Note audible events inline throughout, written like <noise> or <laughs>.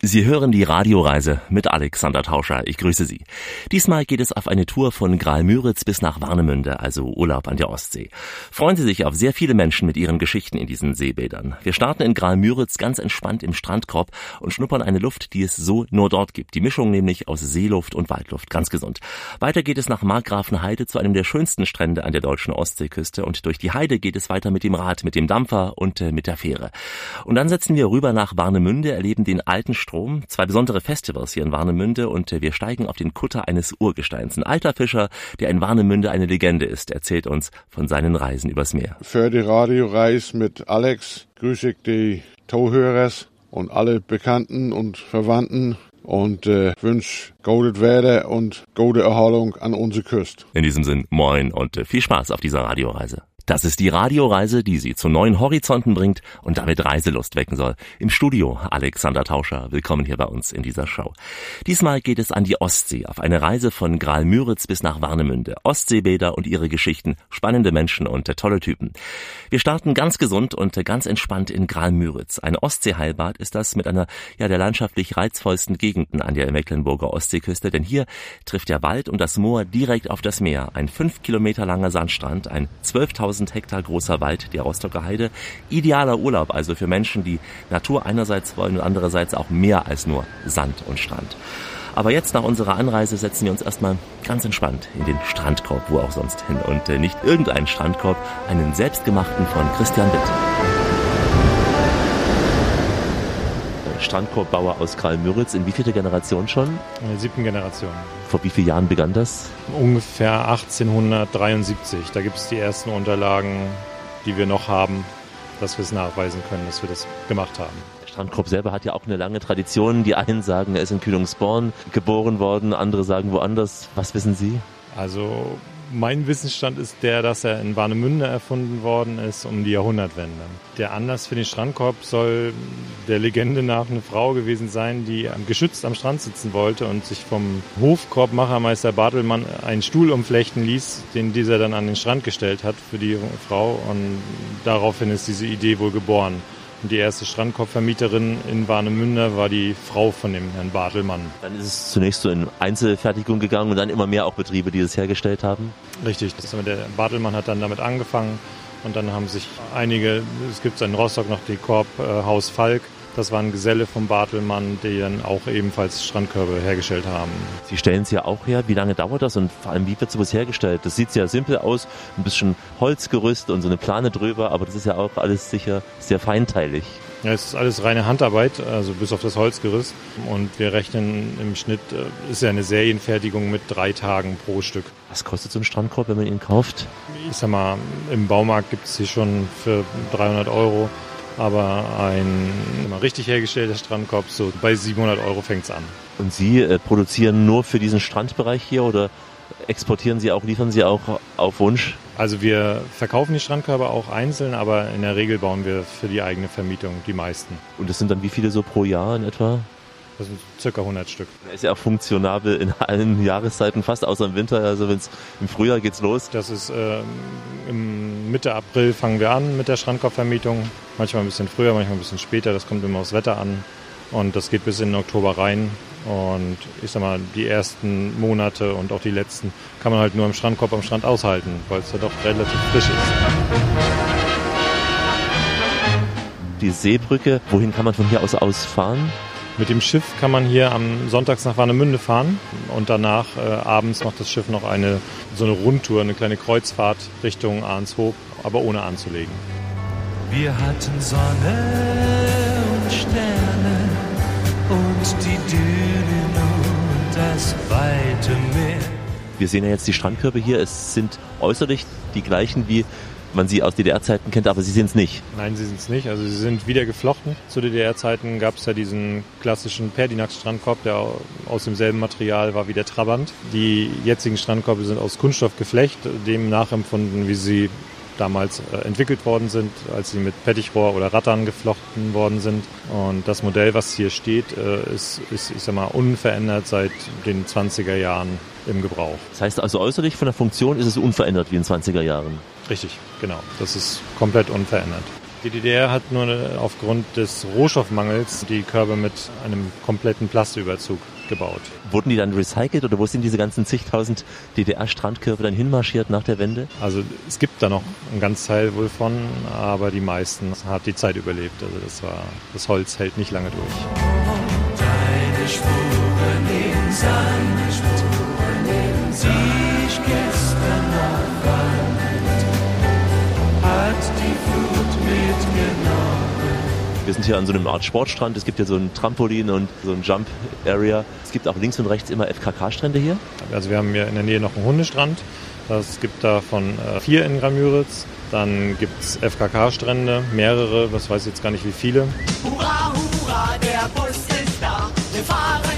Sie hören die Radioreise mit Alexander Tauscher. Ich grüße Sie. Diesmal geht es auf eine Tour von Graal-Müritz bis nach Warnemünde, also Urlaub an der Ostsee. Freuen Sie sich auf sehr viele Menschen mit ihren Geschichten in diesen Seebädern. Wir starten in Graal-Müritz ganz entspannt im Strandkorb und schnuppern eine Luft, die es so nur dort gibt. Die Mischung nämlich aus Seeluft und Waldluft. Ganz gesund. Weiter geht es nach Markgrafenheide zu einem der schönsten Strände an der deutschen Ostseeküste und durch die Heide geht es weiter mit dem Rad, mit dem Dampfer und äh, mit der Fähre. Und dann setzen wir rüber nach Warnemünde, erleben den alten Strom, zwei besondere Festivals hier in Warnemünde und äh, wir steigen auf den Kutter eines Urgesteins. Ein alter Fischer, der in Warnemünde eine Legende ist, erzählt uns von seinen Reisen übers Meer. Für die Radioreise mit Alex grüße ich die Tauhörers und alle Bekannten und Verwandten und äh, wünsche gutes Wetter und gute Erholung an unsere Küste. In diesem Sinn, moin und äh, viel Spaß auf dieser Radioreise. Das ist die Radioreise, die Sie zu neuen Horizonten bringt und damit Reiselust wecken soll. Im Studio Alexander Tauscher. Willkommen hier bei uns in dieser Show. Diesmal geht es an die Ostsee auf eine Reise von Graal-Müritz bis nach Warnemünde. Ostseebäder und ihre Geschichten, spannende Menschen und tolle Typen. Wir starten ganz gesund und ganz entspannt in Graal-Müritz. Ein Ostseeheilbad ist das mit einer ja der landschaftlich reizvollsten Gegenden an der Mecklenburger Ostseeküste, denn hier trifft der Wald und das Moor direkt auf das Meer. Ein fünf Kilometer langer Sandstrand, ein 12.000 1000 Hektar großer Wald, der Rostocker Heide. Idealer Urlaub also für Menschen, die Natur einerseits wollen und andererseits auch mehr als nur Sand und Strand. Aber jetzt nach unserer Anreise setzen wir uns erstmal ganz entspannt in den Strandkorb, wo auch sonst hin. Und äh, nicht irgendeinen Strandkorb, einen selbstgemachten von Christian Witt. Strandkorbbauer aus Karl-Müritz. In wie vierte Generation schon? In der siebten Generation. Vor wie vielen Jahren begann das? Ungefähr 1873. Da gibt es die ersten Unterlagen, die wir noch haben, dass wir es nachweisen können, dass wir das gemacht haben. Strandkorb selber hat ja auch eine lange Tradition. Die einen sagen, er ist in Kühlungsborn geboren worden, andere sagen woanders. Was wissen Sie? Also mein Wissensstand ist der, dass er in Warnemünde erfunden worden ist um die Jahrhundertwende. Der Anlass für den Strandkorb soll der Legende nach eine Frau gewesen sein, die geschützt am Strand sitzen wollte und sich vom Hofkorbmachermeister Bartelmann einen Stuhl umflechten ließ, den dieser dann an den Strand gestellt hat für die Frau und daraufhin ist diese Idee wohl geboren. Und die erste Strandkorbvermieterin in Warnemünde war die Frau von dem Herrn Bartelmann. Dann ist es zunächst so in Einzelfertigung gegangen und dann immer mehr auch Betriebe, die das hergestellt haben? Richtig. Der Bartelmann hat dann damit angefangen und dann haben sich einige, es gibt in Rostock noch die Korb äh, Haus Falk, das waren Geselle vom Bartelmann, die dann auch ebenfalls Strandkörbe hergestellt haben. Sie stellen es ja auch her. Wie lange dauert das und vor allem, wie wird sowas hergestellt? Das sieht sehr simpel aus, ein bisschen Holzgerüst und so eine Plane drüber, aber das ist ja auch alles sicher sehr feinteilig. Ja, es ist alles reine Handarbeit, also bis auf das Holzgerüst. Und wir rechnen im Schnitt, äh, ist ja eine Serienfertigung mit drei Tagen pro Stück. Was kostet so ein Strandkorb, wenn man ihn kauft? Ich sag mal, im Baumarkt gibt es sie schon für 300 Euro. Aber ein richtig hergestellter Strandkorb, so bei 700 Euro fängt es an. Und Sie äh, produzieren nur für diesen Strandbereich hier oder exportieren Sie auch, liefern Sie auch auf Wunsch? Also wir verkaufen die Strandkörbe auch einzeln, aber in der Regel bauen wir für die eigene Vermietung die meisten. Und das sind dann wie viele so pro Jahr in etwa? Das sind circa 100 Stück. Ist ja auch funktionabel in allen Jahreszeiten, fast außer im Winter. Also wenn es im Frühjahr geht's los. Das ist äh, im Mitte April fangen wir an mit der Strandkorbvermietung. Manchmal ein bisschen früher, manchmal ein bisschen später. Das kommt immer aufs Wetter an. Und das geht bis in den Oktober rein. Und ich sag mal, die ersten Monate und auch die letzten kann man halt nur im Strandkorb am Strand aushalten, weil es ja doch relativ frisch ist. Die Seebrücke, wohin kann man von hier aus ausfahren? Mit dem Schiff kann man hier am Sonntags nach Warnemünde fahren und danach äh, abends macht das Schiff noch eine so eine Rundtour, eine kleine Kreuzfahrt Richtung Arnshoop, aber ohne anzulegen. Wir hatten Sonne und Sterne und die Dünen und das weite Meer. Wir sehen ja jetzt die Strandkörbe hier. Es sind äußerlich die gleichen wie man sie aus DDR-Zeiten kennt, aber sie sind es nicht. Nein, sie sind es nicht. Also sie sind wieder geflochten. Zu DDR-Zeiten gab es ja diesen klassischen Perdinax-Strandkorb, der aus demselben Material war wie der Trabant. Die jetzigen Strandkörbe sind aus Kunststoffgeflecht, dem nachempfunden, wie sie damals äh, entwickelt worden sind, als sie mit Pettichrohr oder Rattern geflochten worden sind. Und das Modell, was hier steht, äh, ist, ist, ich sag mal, unverändert seit den 20er Jahren im Gebrauch. Das heißt also äußerlich von der Funktion ist es unverändert wie in den 20er Jahren? Richtig, genau. Das ist komplett unverändert. Die DDR hat nur aufgrund des Rohstoffmangels die Körbe mit einem kompletten Plastüberzug gebaut. Wurden die dann recycelt oder wo sind diese ganzen zigtausend DDR-Strandkörbe dann hinmarschiert nach der Wende? Also es gibt da noch einen ganz Teil wohl von, aber die meisten hat die Zeit überlebt. Also das war, das Holz hält nicht lange durch. Deine Spuren im Sand, Spuren im Sand. Die ich gestern noch Wir sind hier an so einem Art Sportstrand. Es gibt hier so ein Trampolin und so ein Jump Area. Es gibt auch links und rechts immer FKK-Strände hier. Also wir haben hier in der Nähe noch einen Hundestrand. Es gibt davon äh, vier in Gramüritz. Dann gibt es FKK-Strände, mehrere, das weiß ich jetzt gar nicht wie viele. Hurra, hurra, der Bus ist da. Wir fahren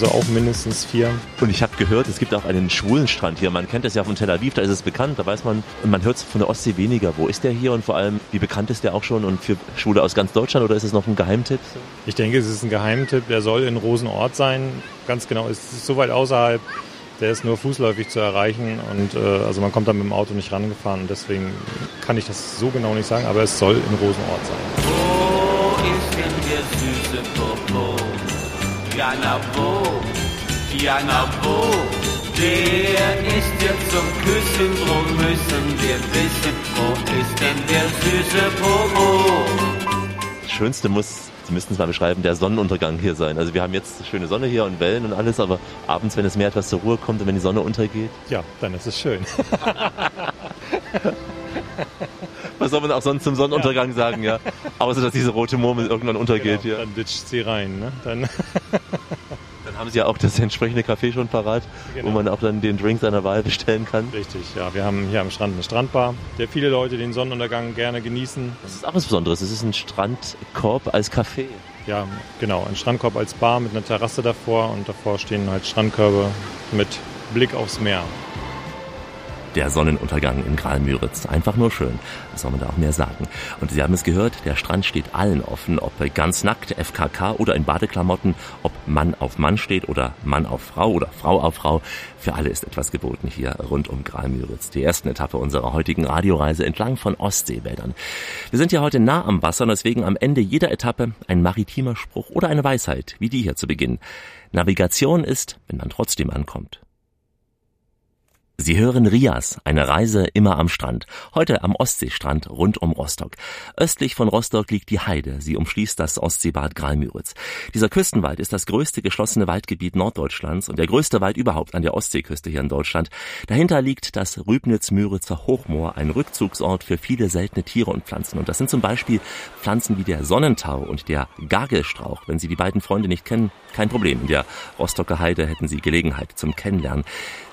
Also auch mindestens vier. Und ich habe gehört, es gibt auch einen schwulen Strand hier. Man kennt das ja von Tel Aviv, da ist es bekannt. Da weiß man, und man hört es von der Ostsee weniger. Wo ist der hier und vor allem, wie bekannt ist der auch schon und für Schwule aus ganz Deutschland oder ist es noch ein Geheimtipp? Ich denke, es ist ein Geheimtipp. Der soll in Rosenort sein. Ganz genau, es ist so weit außerhalb. Der ist nur fußläufig zu erreichen und äh, also man kommt da mit dem Auto nicht rangefahren. Und deswegen kann ich das so genau nicht sagen, aber es soll in Rosenort sein. Wo ist denn der süße Popo? Ja, na wo? Ja, na wo? Der ist ja zum Küssen, drum müssen wir wissen, wo ist denn der süße Popo? Das Schönste muss, Sie müssten es mal beschreiben, der Sonnenuntergang hier sein. Also wir haben jetzt schöne Sonne hier und Wellen und alles, aber abends, wenn das Meer etwas zur Ruhe kommt und wenn die Sonne untergeht, Ja, dann ist es schön. <laughs> was soll man auch sonst zum Sonnenuntergang sagen, ja? Außer, dass diese rote Murmel irgendwann untergeht, Genau, ja. Dann ditcht sie rein. Ne? Dann <laughs> Dann haben Sie ja auch das entsprechende Café schon parat, wo Genau. man auch dann den Drink seiner Wahl bestellen kann. Richtig, ja. Wir haben hier am Strand eine Strandbar, der viele Leute den Sonnenuntergang gerne genießen. Das ist auch was Besonderes. Es ist ein Strandkorb als Café. Ja, genau. Ein Strandkorb als Bar mit einer Terrasse davor und davor stehen halt Strandkörbe mit Blick aufs Meer. Der Sonnenuntergang in Gralmüritz. Einfach nur schön. Was soll man da auch mehr sagen? Und Sie haben es gehört, der Strand steht allen offen, ob ganz nackt, FKK oder in Badeklamotten, ob Mann auf Mann steht oder Mann auf Frau oder Frau auf Frau. Für alle ist etwas geboten hier rund um Gralmüritz. Die ersten Etappe unserer heutigen Radioreise entlang von Ostseebädern. Wir sind ja heute nah am Wasser und deswegen am Ende jeder Etappe ein maritimer Spruch oder eine Weisheit, wie die hier zu Beginn. Navigation ist, wenn man trotzdem ankommt. Sie hören Rias, eine Reise immer am Strand. Heute am Ostseestrand rund um Rostock. Östlich von Rostock liegt die Heide. Sie umschließt das Ostseebad Gralmüritz. Dieser Küstenwald ist das größte geschlossene Waldgebiet Norddeutschlands und der größte Wald überhaupt an der Ostseeküste hier in Deutschland. Dahinter liegt das Rübnitz-Müritzer Hochmoor, ein Rückzugsort für viele seltene Tiere und Pflanzen. Und das sind zum Beispiel Pflanzen wie der Sonnentau und der Gagelstrauch. Wenn Sie die beiden Freunde nicht kennen, kein Problem. In der Rostocker Heide hätten Sie Gelegenheit zum Kennenlernen.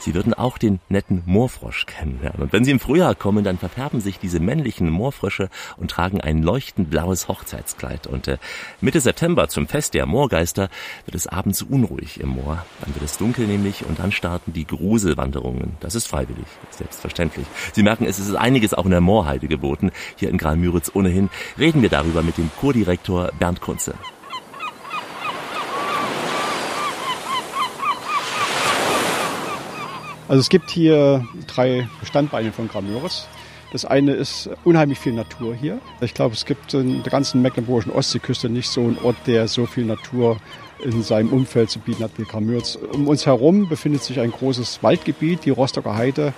Sie würden auch den netten Moorfrosch kennenlernen. Und wenn Sie im Frühjahr kommen, dann verfärben sich diese männlichen Moorfrösche und tragen ein leuchtend blaues Hochzeitskleid. Und äh, Mitte September zum Fest der Moorgeister wird es abends unruhig im Moor. Dann wird es dunkel nämlich und dann starten die Gruselwanderungen. Das ist freiwillig, selbstverständlich. Sie merken, es ist einiges auch in der Moorheide geboten. Hier in Gralmüritz ohnehin reden wir darüber mit dem Kurdirektor Bernd Kunze. Also es gibt hier drei Standbeine von Gramöris. Das eine ist unheimlich viel Natur hier. Ich glaube, es gibt in der ganzen mecklenburgischen Ostseeküste nicht so einen Ort, der so viel Natur in seinem Umfeld zu bieten hat wie Gramürz. Um uns herum befindet sich ein großes Waldgebiet, die Rostocker Heide,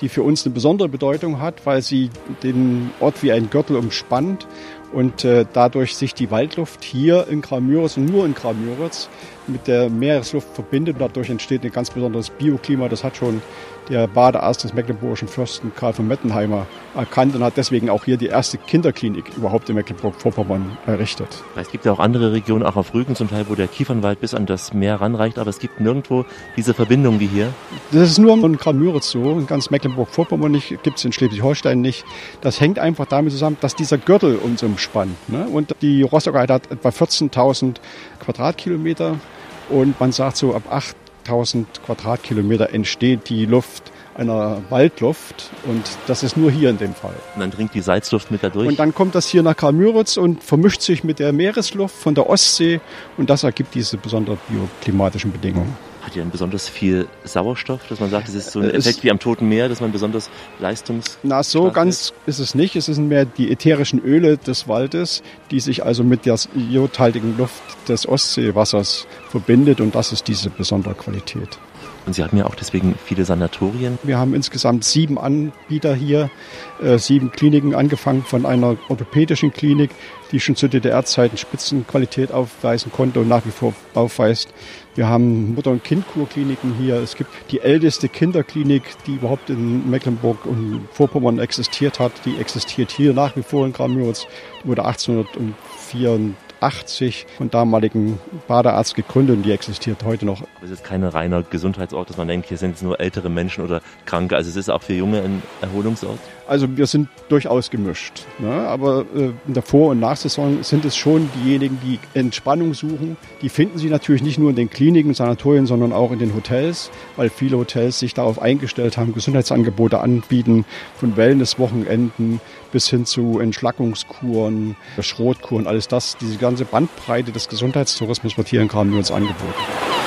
die für uns eine besondere Bedeutung hat, weil sie den Ort wie ein Gürtel umspannt und äh, dadurch sich die Waldluft hier in Gramüritz und nur in Gramüritz mit der Meeresluft verbindet. Dadurch entsteht ein ganz besonderes Bioklima. Das hat schon der Badearzt des mecklenburgischen Fürsten Karl von Mettenheimer erkannt und hat deswegen auch hier die erste Kinderklinik überhaupt in Mecklenburg-Vorpommern errichtet. Es gibt ja auch andere Regionen, auch auf Rügen zum Teil, wo der Kiefernwald bis an das Meer ranreicht, aber es gibt nirgendwo diese Verbindung wie hier. Das ist nur in Gramüritz so, in ganz Mecklenburg-Vorpommern nicht, gibt es in Schleswig-Holstein nicht. Das hängt einfach damit zusammen, dass dieser Gürtel uns umspannt. Ne? Und die Rostocker Heide hat etwa 14.000 Quadratkilometer und man sagt so ab 8.000 Quadratkilometer entsteht die Luft einer Waldluft und das ist nur hier in dem Fall. Und dann dringt die Salzluft mit da durch. Und dann kommt das hier nach Karl-Müritz und vermischt sich mit der Meeresluft von der Ostsee und das ergibt diese besonderen bioklimatischen Bedingungen. Hat die dann besonders viel Sauerstoff, dass man sagt, es ist so ein Äh, Effekt wie am Toten Meer, dass man besonders leistungs... Na, so ganz ist es nicht. Es sind mehr die ätherischen Öle des Waldes, die sich also mit der iodhaltigen Luft des Ostseewassers verbindet und das ist diese besondere Qualität. Und Sie hatten ja auch deswegen viele Sanatorien. Wir haben insgesamt sieben Anbieter hier, äh, sieben Kliniken, angefangen von einer orthopädischen Klinik, die schon zu DDR-Zeiten Spitzenqualität aufweisen konnte und nach wie vor aufweist. Wir haben Mutter- und Kindkurkliniken hier. Es gibt die älteste Kinderklinik, die überhaupt in Mecklenburg und Vorpommern existiert hat. Die existiert hier nach wie vor in Grammüritz. Die wurde 1884 von damaligen Badearzt gegründet und die existiert heute noch. Aber es ist kein reiner Gesundheitsort, dass man denkt, hier sind es nur ältere Menschen oder Kranke. Also es ist auch für Junge ein Erholungsort. Also wir sind durchaus gemischt. Ne? Aber äh, in der Vor- und Nachsaison sind es schon diejenigen, die Entspannung suchen. Die finden sie natürlich nicht nur in den Kliniken, Sanatorien, sondern auch in den Hotels, weil viele Hotels sich darauf eingestellt haben, Gesundheitsangebote anbieten, von Wellnesswochenenden bis hin zu Entschlackungskuren, Schrotkuren, alles das. Diese ganze Bandbreite des Gesundheitstourismus wird hier in Kramnürz angeboten.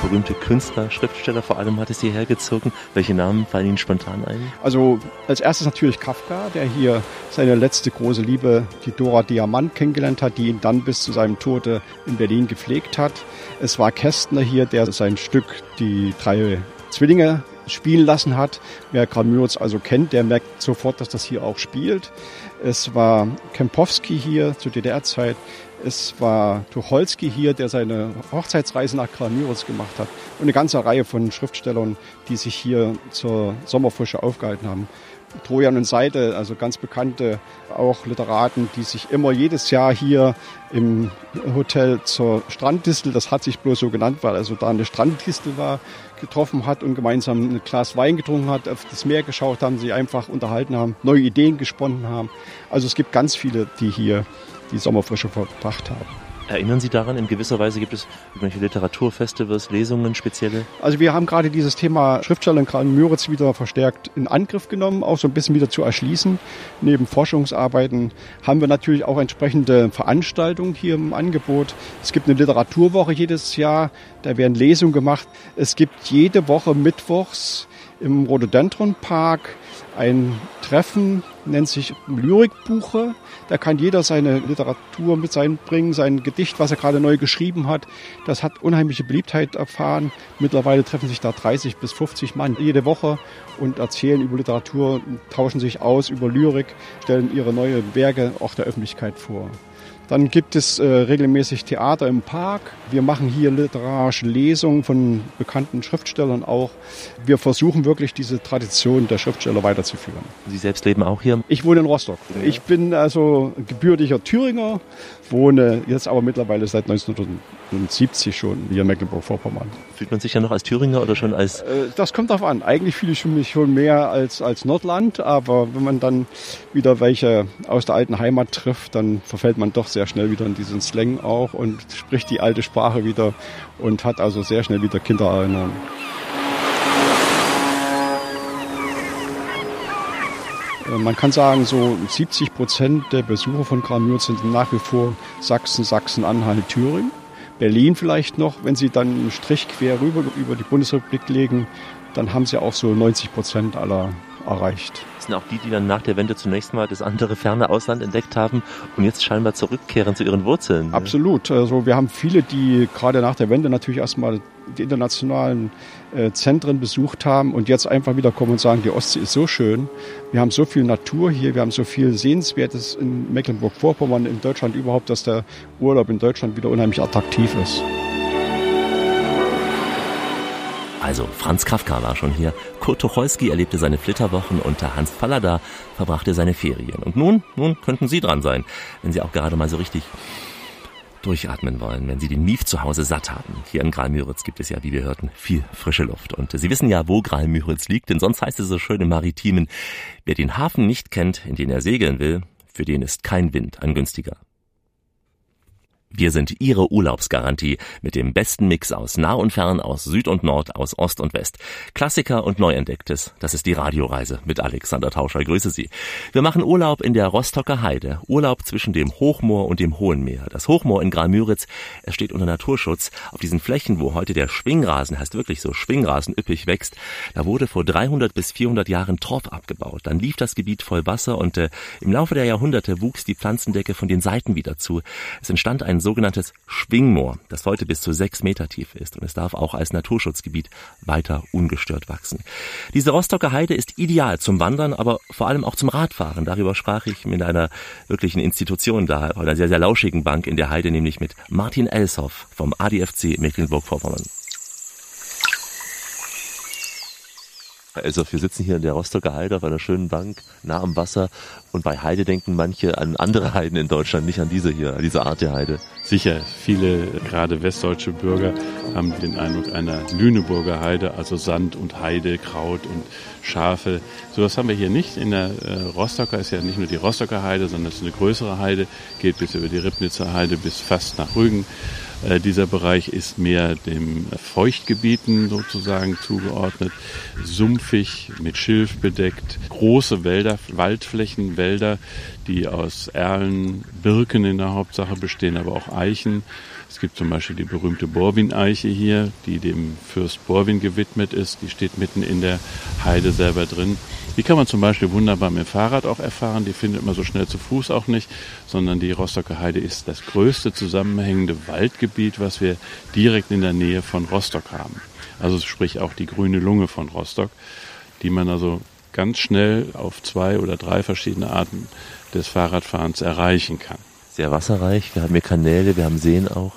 Berühmte Künstler, Schriftsteller vor allem hat es hierher gezogen. Welche Namen fallen Ihnen spontan ein? Also als erstes natürlich Kafka, der hier seine letzte große Liebe, die Dora Diamant, kennengelernt hat, die ihn dann bis zu seinem Tode in Berlin gepflegt hat. Es war Kästner hier, der sein Stück Die drei Zwillinge spielen lassen hat. Wer Gramürz also kennt, der merkt sofort, dass das hier auch spielt. Es war Kempowski hier zur DDR-Zeit. Es war Tucholsky hier, der seine Hochzeitsreise nach Kramürz gemacht hat. Und eine ganze Reihe von Schriftstellern, die sich hier zur Sommerfrische aufgehalten haben. Trojan und Seidel, also ganz bekannte auch Literaten, die sich immer jedes Jahr hier im Hotel zur Stranddistel, das hat sich bloß so genannt, weil also da eine Stranddistel war, getroffen hat und gemeinsam ein Glas Wein getrunken hat, auf das Meer geschaut haben, sich einfach unterhalten haben, neue Ideen gesponnen haben. Also es gibt ganz viele, die hier die Sommerfrische verbracht haben. Erinnern Sie daran, in gewisser Weise gibt es irgendwelche Literaturfestivals, Lesungen, spezielle? Also wir haben gerade dieses Thema Schriftsteller in Karl Müritz wieder verstärkt in Angriff genommen, auch so ein bisschen wieder zu erschließen. Neben Forschungsarbeiten haben wir natürlich auch entsprechende Veranstaltungen hier im Angebot. Es gibt eine Literaturwoche jedes Jahr, da werden Lesungen gemacht. Es gibt jede Woche mittwochs im Rhododendron Park ein Treffen, nennt sich Lyrikbuche. Da kann jeder seine Literatur mit einbringen, sein Gedicht, was er gerade neu geschrieben hat. Das hat unheimliche Beliebtheit erfahren. Mittlerweile treffen sich da 30 bis 50 Mann jede Woche und erzählen über Literatur, tauschen sich aus über Lyrik, stellen ihre neue Werke auch der Öffentlichkeit vor. Dann gibt es äh, regelmäßig Theater im Park. Wir machen hier literarische Lesungen von bekannten Schriftstellern auch. Wir versuchen wirklich diese Tradition der Schriftsteller weiterzuführen. Sie selbst leben auch hier. Ich wohne in Rostock. Ich bin also gebürtiger Thüringer, wohne jetzt aber mittlerweile seit 1970 schon hier in Mecklenburg-Vorpommern. Fühlt man sich ja noch als Thüringer oder schon als... Äh, Das kommt darauf an. Eigentlich fühle ich mich schon mehr als, als Nordland, aber wenn man dann wieder welche aus der alten Heimat trifft, dann verfällt man doch sehr schnell wieder in diesen Slang auch und spricht die alte Sprache wieder und hat also sehr schnell wieder Kindererinnerungen. Äh, Man kann sagen, so 70 Prozent der Besucher von Gramür sind nach wie vor Sachsen, Sachsen-Anhalt, Thüringen. Berlin vielleicht noch, wenn sie dann einen Strich quer rüber über die Bundesrepublik legen, dann haben sie auch so 90 Prozent aller erreicht. Sind auch die, die dann nach der Wende zunächst mal das andere ferne Ausland entdeckt haben und jetzt scheinbar zurückkehren zu ihren Wurzeln. Absolut. Also wir haben viele, die gerade nach der Wende natürlich erstmal die internationalen äh, Zentren besucht haben und jetzt einfach wieder kommen und sagen, die Ostsee ist so schön. Wir haben so viel Natur hier, wir haben so viel Sehenswertes in Mecklenburg-Vorpommern, in Deutschland überhaupt, dass der Urlaub in Deutschland wieder unheimlich attraktiv ist. Also, Franz Kafka war schon hier, Kurt Tucholsky erlebte seine Flitterwochen und der Hans Fallada verbrachte seine Ferien. Und nun, nun könnten Sie dran sein, wenn Sie auch gerade mal so richtig durchatmen wollen, wenn Sie den Mief zu Hause satt haben. Hier in Gralmüritz gibt es ja, wie wir hörten, viel frische Luft. Und Sie wissen ja, wo Gralmüritz liegt, denn sonst heißt es so schön im Maritimen, wer den Hafen nicht kennt, in den er segeln will, für den ist kein Wind ein günstiger. Wir sind Ihre Urlaubsgarantie mit dem besten Mix aus nah und fern, aus Süd und Nord, aus Ost und West. Klassiker und Neuentdecktes. Das ist die Radioreise mit Alexander Tauscher. Grüße Sie. Wir machen Urlaub in der Rostocker Heide. Urlaub zwischen dem Hochmoor und dem Hohen Meer. Das Hochmoor in Graal-Müritz, es steht unter Naturschutz. Auf diesen Flächen, wo heute der Schwingrasen, heißt wirklich so, Schwingrasen üppig wächst, da wurde vor 300 bis 400 Jahren Torf abgebaut. Dann lief das Gebiet voll Wasser und äh, im Laufe der Jahrhunderte wuchs die Pflanzendecke von den Seiten wieder zu. Es entstand ein sogenanntes Schwingmoor, das heute bis zu sechs Meter tief ist und es darf auch als Naturschutzgebiet weiter ungestört wachsen. Diese Rostocker Heide ist ideal zum Wandern, aber vor allem auch zum Radfahren. Darüber sprach ich mit einer wirklichen Institution da, einer sehr, sehr lauschigen Bank in der Heide, nämlich mit Martin Elshoff vom ADFC Mecklenburg-Vorpommern. Also wir sitzen hier in der Rostocker Heide auf einer schönen Bank, nah am Wasser. Und bei Heide denken manche an andere Heiden in Deutschland, nicht an diese hier, an diese Art der Heide. Sicher, viele, gerade westdeutsche Bürger, haben den Eindruck einer Lüneburger Heide, also Sand und Heide, Kraut und Schafe. Sowas haben wir hier nicht. In der äh, Rostocker ist ja nicht nur die Rostocker Heide, sondern es ist eine größere Heide, geht bis über die Ribnitzer Heide bis fast nach Rügen. Äh, dieser Bereich ist mehr dem Feuchtgebieten sozusagen zugeordnet, sumpfig, mit Schilf bedeckt, große Wälder, Waldflächen, Wälder, die aus Erlen, Birken in der Hauptsache bestehen, aber auch Eichen. Es gibt zum Beispiel die berühmte Borwin-Eiche hier, die dem Fürst Borwin gewidmet ist. Die steht mitten in der Heide selber drin. Die kann man zum Beispiel wunderbar mit dem Fahrrad auch erfahren. Die findet man so schnell zu Fuß auch nicht, sondern die Rostocker Heide ist das größte zusammenhängende Waldgebiet, was wir direkt in der Nähe von Rostock haben. Also sprich auch die grüne Lunge von Rostock, die man also ganz schnell auf zwei oder drei verschiedene Arten des Fahrradfahrens erreichen kann sehr wasserreich. Wir haben hier Kanäle, wir haben Seen auch.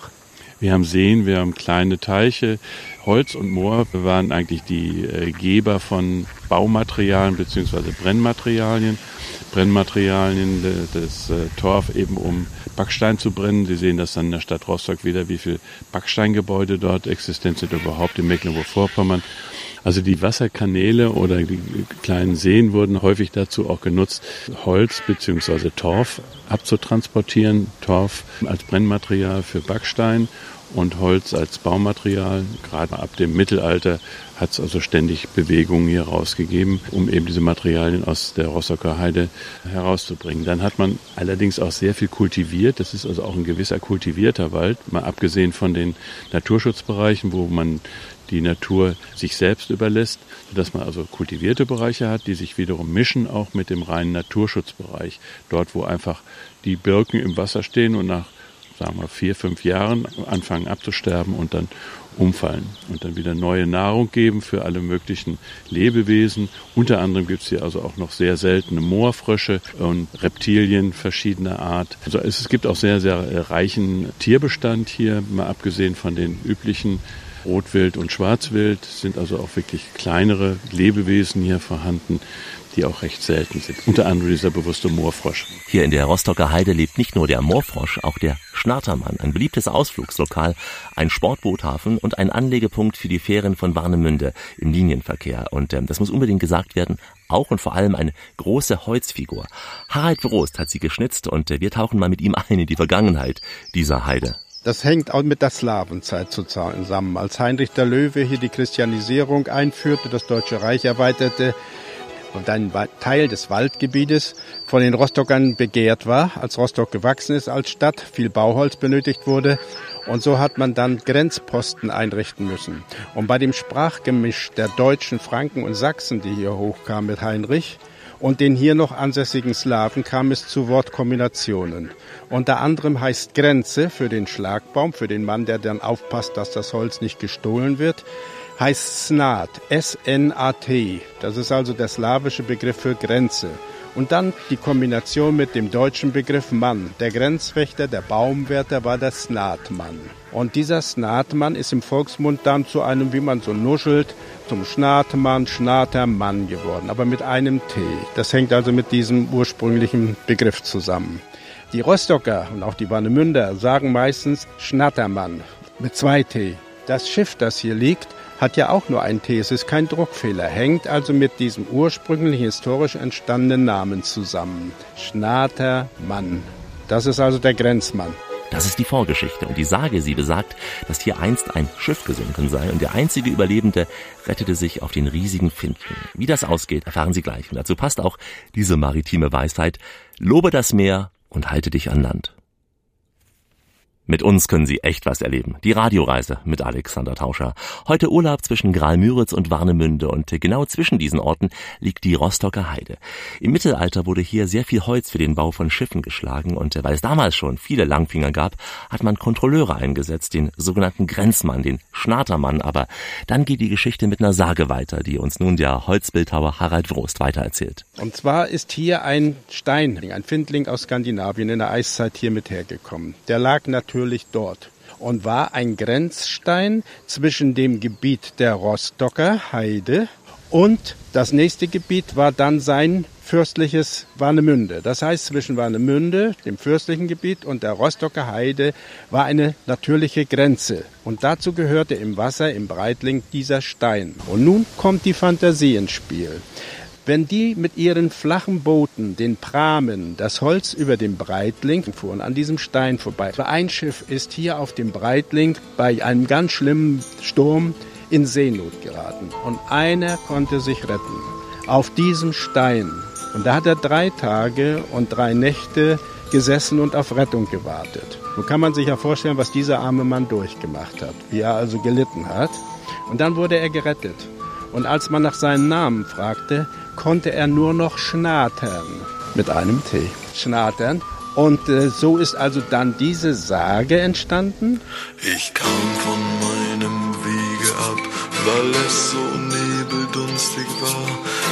Wir haben Seen, wir haben kleine Teiche. Holz und Moor waren eigentlich die äh, Geber von Baumaterialien bzw. Brennmaterialien. Brennmaterialien, das äh, Torf eben um Backstein zu brennen. Sie sehen das dann in der Stadt Rostock wieder, wie viele Backsteingebäude dort existent sind, überhaupt in Mecklenburg-Vorpommern. Also die Wasserkanäle oder die kleinen Seen wurden häufig dazu auch genutzt, Holz bzw. Torf abzutransportieren. Torf als Brennmaterial für Backstein und Holz als Baumaterial. Gerade ab dem Mittelalter hat es also ständig Bewegungen hier rausgegeben, um eben diese Materialien aus der Rostocker Heide herauszubringen. Dann hat man allerdings auch sehr viel kultiviert. Das ist also auch ein gewisser kultivierter Wald, mal abgesehen von den Naturschutzbereichen, wo man die Natur sich selbst überlässt, sodass man also kultivierte Bereiche hat, die sich wiederum mischen auch mit dem reinen Naturschutzbereich. Dort, wo einfach die Birken im Wasser stehen und nach, sagen wir, vier, fünf Jahren anfangen abzusterben und dann umfallen und dann wieder neue Nahrung geben für alle möglichen Lebewesen. Unter anderem gibt es hier also auch noch sehr seltene Moorfrösche und Reptilien verschiedener Art. Also es gibt auch sehr, sehr reichen Tierbestand hier, mal abgesehen von den üblichen Rotwild und Schwarzwild sind also auch wirklich kleinere Lebewesen hier vorhanden, die auch recht selten sind. Unter anderem dieser bewusste Moorfrosch. Hier in der Rostocker Heide lebt nicht nur der Moorfrosch, auch der Schnattermann, ein beliebtes Ausflugslokal, ein Sportboothafen und ein Anlegepunkt für die Fähren von Warnemünde im Linienverkehr. Und ähm, das muss unbedingt gesagt werden, auch und vor allem eine große Holzfigur. Harald Brost hat sie geschnitzt und äh, wir tauchen mal mit ihm ein in die Vergangenheit dieser Heide. Das hängt auch mit der Slawenzeit zusammen. Als Heinrich der Löwe hier die Christianisierung einführte, das Deutsche Reich erweiterte und ein Teil des Waldgebietes von den Rostockern begehrt war, als Rostock gewachsen ist als Stadt, viel Bauholz benötigt wurde. Und so hat man dann Grenzposten einrichten müssen. Und bei dem Sprachgemisch der Deutschen, Franken und Sachsen, die hier hochkamen mit Heinrich, und den hier noch ansässigen Slawen kam es zu Wortkombinationen. Unter anderem heißt Grenze für den Schlagbaum, für den Mann, der dann aufpasst, dass das Holz nicht gestohlen wird, heißt Snat, S-N-A-T. Das ist also der slawische Begriff für Grenze. Und dann die Kombination mit dem deutschen Begriff Mann. Der Grenzwächter, der Baumwärter war der Snatmann. Und dieser Snatmann ist im Volksmund dann zu einem, wie man so nuschelt, zum Schnatemann, Schnatermann geworden, aber mit einem T. Das hängt also mit diesem ursprünglichen Begriff zusammen. Die Rostocker und auch die Warnemünder sagen meistens Schnattermann mit zwei T. Das Schiff, das hier liegt, hat ja auch nur ein T, es ist kein Druckfehler, hängt also mit diesem ursprünglich historisch entstandenen Namen zusammen. Schnatermann. Das ist also der Grenzmann. Das ist die Vorgeschichte und die Sage, sie besagt, dass hier einst ein Schiff gesunken sei und der einzige Überlebende rettete sich auf den riesigen Findling. Wie das ausgeht, erfahren Sie gleich. Und dazu passt auch diese maritime Weisheit, lobe das Meer und halte dich an Land. Mit uns können Sie echt was erleben. Die Radioreise mit Alexander Tauscher. Heute Urlaub zwischen Gralmüritz und Warnemünde und genau zwischen diesen Orten liegt die Rostocker Heide. Im Mittelalter wurde hier sehr viel Holz für den Bau von Schiffen geschlagen und weil es damals schon viele Langfinger gab, hat man Kontrolleure eingesetzt, den sogenannten Grenzmann, den Schnatermann. Aber dann geht die Geschichte mit einer Sage weiter, die uns nun der Holzbildhauer Harald Wrost weitererzählt. Und zwar ist hier ein Stein, ein Findling aus Skandinavien in der Eiszeit hier mit hergekommen. Der lag natürlich natürlich dort und war ein Grenzstein zwischen dem Gebiet der Rostocker Heide und das nächste Gebiet war dann sein fürstliches Warnemünde. Das heißt, zwischen Warnemünde, dem fürstlichen Gebiet, und der Rostocker Heide war eine natürliche Grenze. Und dazu gehörte im Wasser, im Breitling, dieser Stein. Und nun kommt die Fantasie ins Spiel. Wenn die mit ihren flachen Booten, den Pramen, das Holz über dem Breitling fuhren, an diesem Stein vorbei. Ein Schiff ist hier auf dem Breitling bei einem ganz schlimmen Sturm in Seenot geraten. Und einer konnte sich retten. Auf diesem Stein. Und da hat er drei Tage und drei Nächte gesessen und auf Rettung gewartet. Nun kann man sich ja vorstellen, was dieser arme Mann durchgemacht hat, wie er also gelitten hat. Und dann wurde er gerettet. Und als man nach seinem Namen fragte, konnte er nur noch schnatern mit einem T. Schnatern. Und äh, so ist also dann diese Sage entstanden. Ich kam von meinem Wege ab, weil es so nebeldunstig war.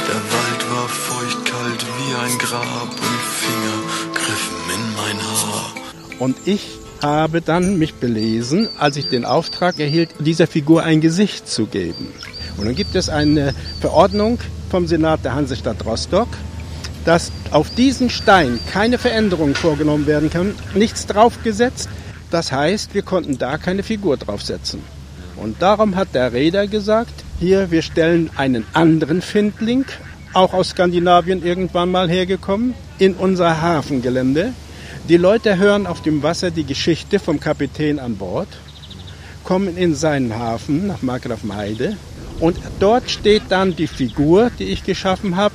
Der Wald war feuchtkalt wie ein Grab und Finger griffen in mein Haar. Und ich habe dann mich belesen, als ich den Auftrag erhielt, dieser Figur ein Gesicht zu geben. Und dann gibt es eine Verordnung vom Senat der Hansestadt Rostock, dass auf diesen Stein keine Veränderungen vorgenommen werden können, nichts draufgesetzt. Das heißt, wir konnten da keine Figur draufsetzen. Und darum hat der Räder gesagt, hier, wir stellen einen anderen Findling, auch aus Skandinavien irgendwann mal hergekommen, in unser Hafengelände. Die Leute hören auf dem Wasser die Geschichte vom Kapitän an Bord, kommen in seinen Hafen nach Markgrafenheide und dort steht dann die Figur, die ich geschaffen habe,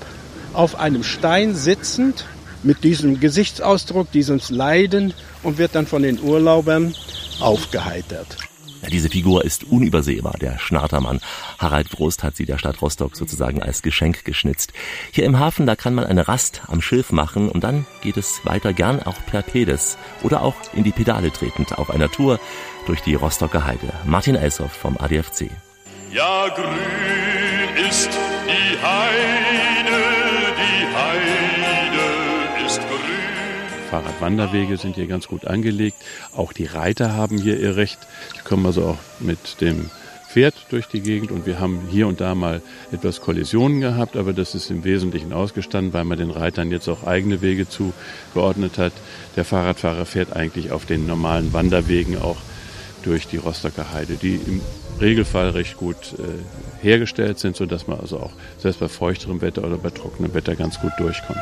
auf einem Stein sitzend mit diesem Gesichtsausdruck, diesem Leiden und wird dann von den Urlaubern aufgeheitert. Ja, diese Figur ist unübersehbar, der Schnartermann. Harald Wrost hat sie der Stadt Rostock sozusagen als Geschenk geschnitzt. Hier im Hafen, da kann man eine Rast am Schilf machen und dann geht es weiter gern auch per Pedes oder auch in die Pedale tretend auf einer Tour durch die Rostocker Heide. Martin Elshoff vom ADFC. Ja, grün ist die Heide, die Heide ist grün. Fahrradwanderwege sind hier ganz gut angelegt. Auch die Reiter haben hier ihr Recht. Die kommen also auch mit dem Pferd durch die Gegend und wir haben hier und da mal etwas Kollisionen gehabt, aber das ist im Wesentlichen ausgestanden, weil man den Reitern jetzt auch eigene Wege zugeordnet hat. Der Fahrradfahrer fährt eigentlich auf den normalen Wanderwegen auch durch die Rostocker Heide, die im Regelfall recht gut äh, hergestellt sind, sodass man also auch selbst bei feuchterem Wetter oder bei trockenem Wetter ganz gut durchkommt.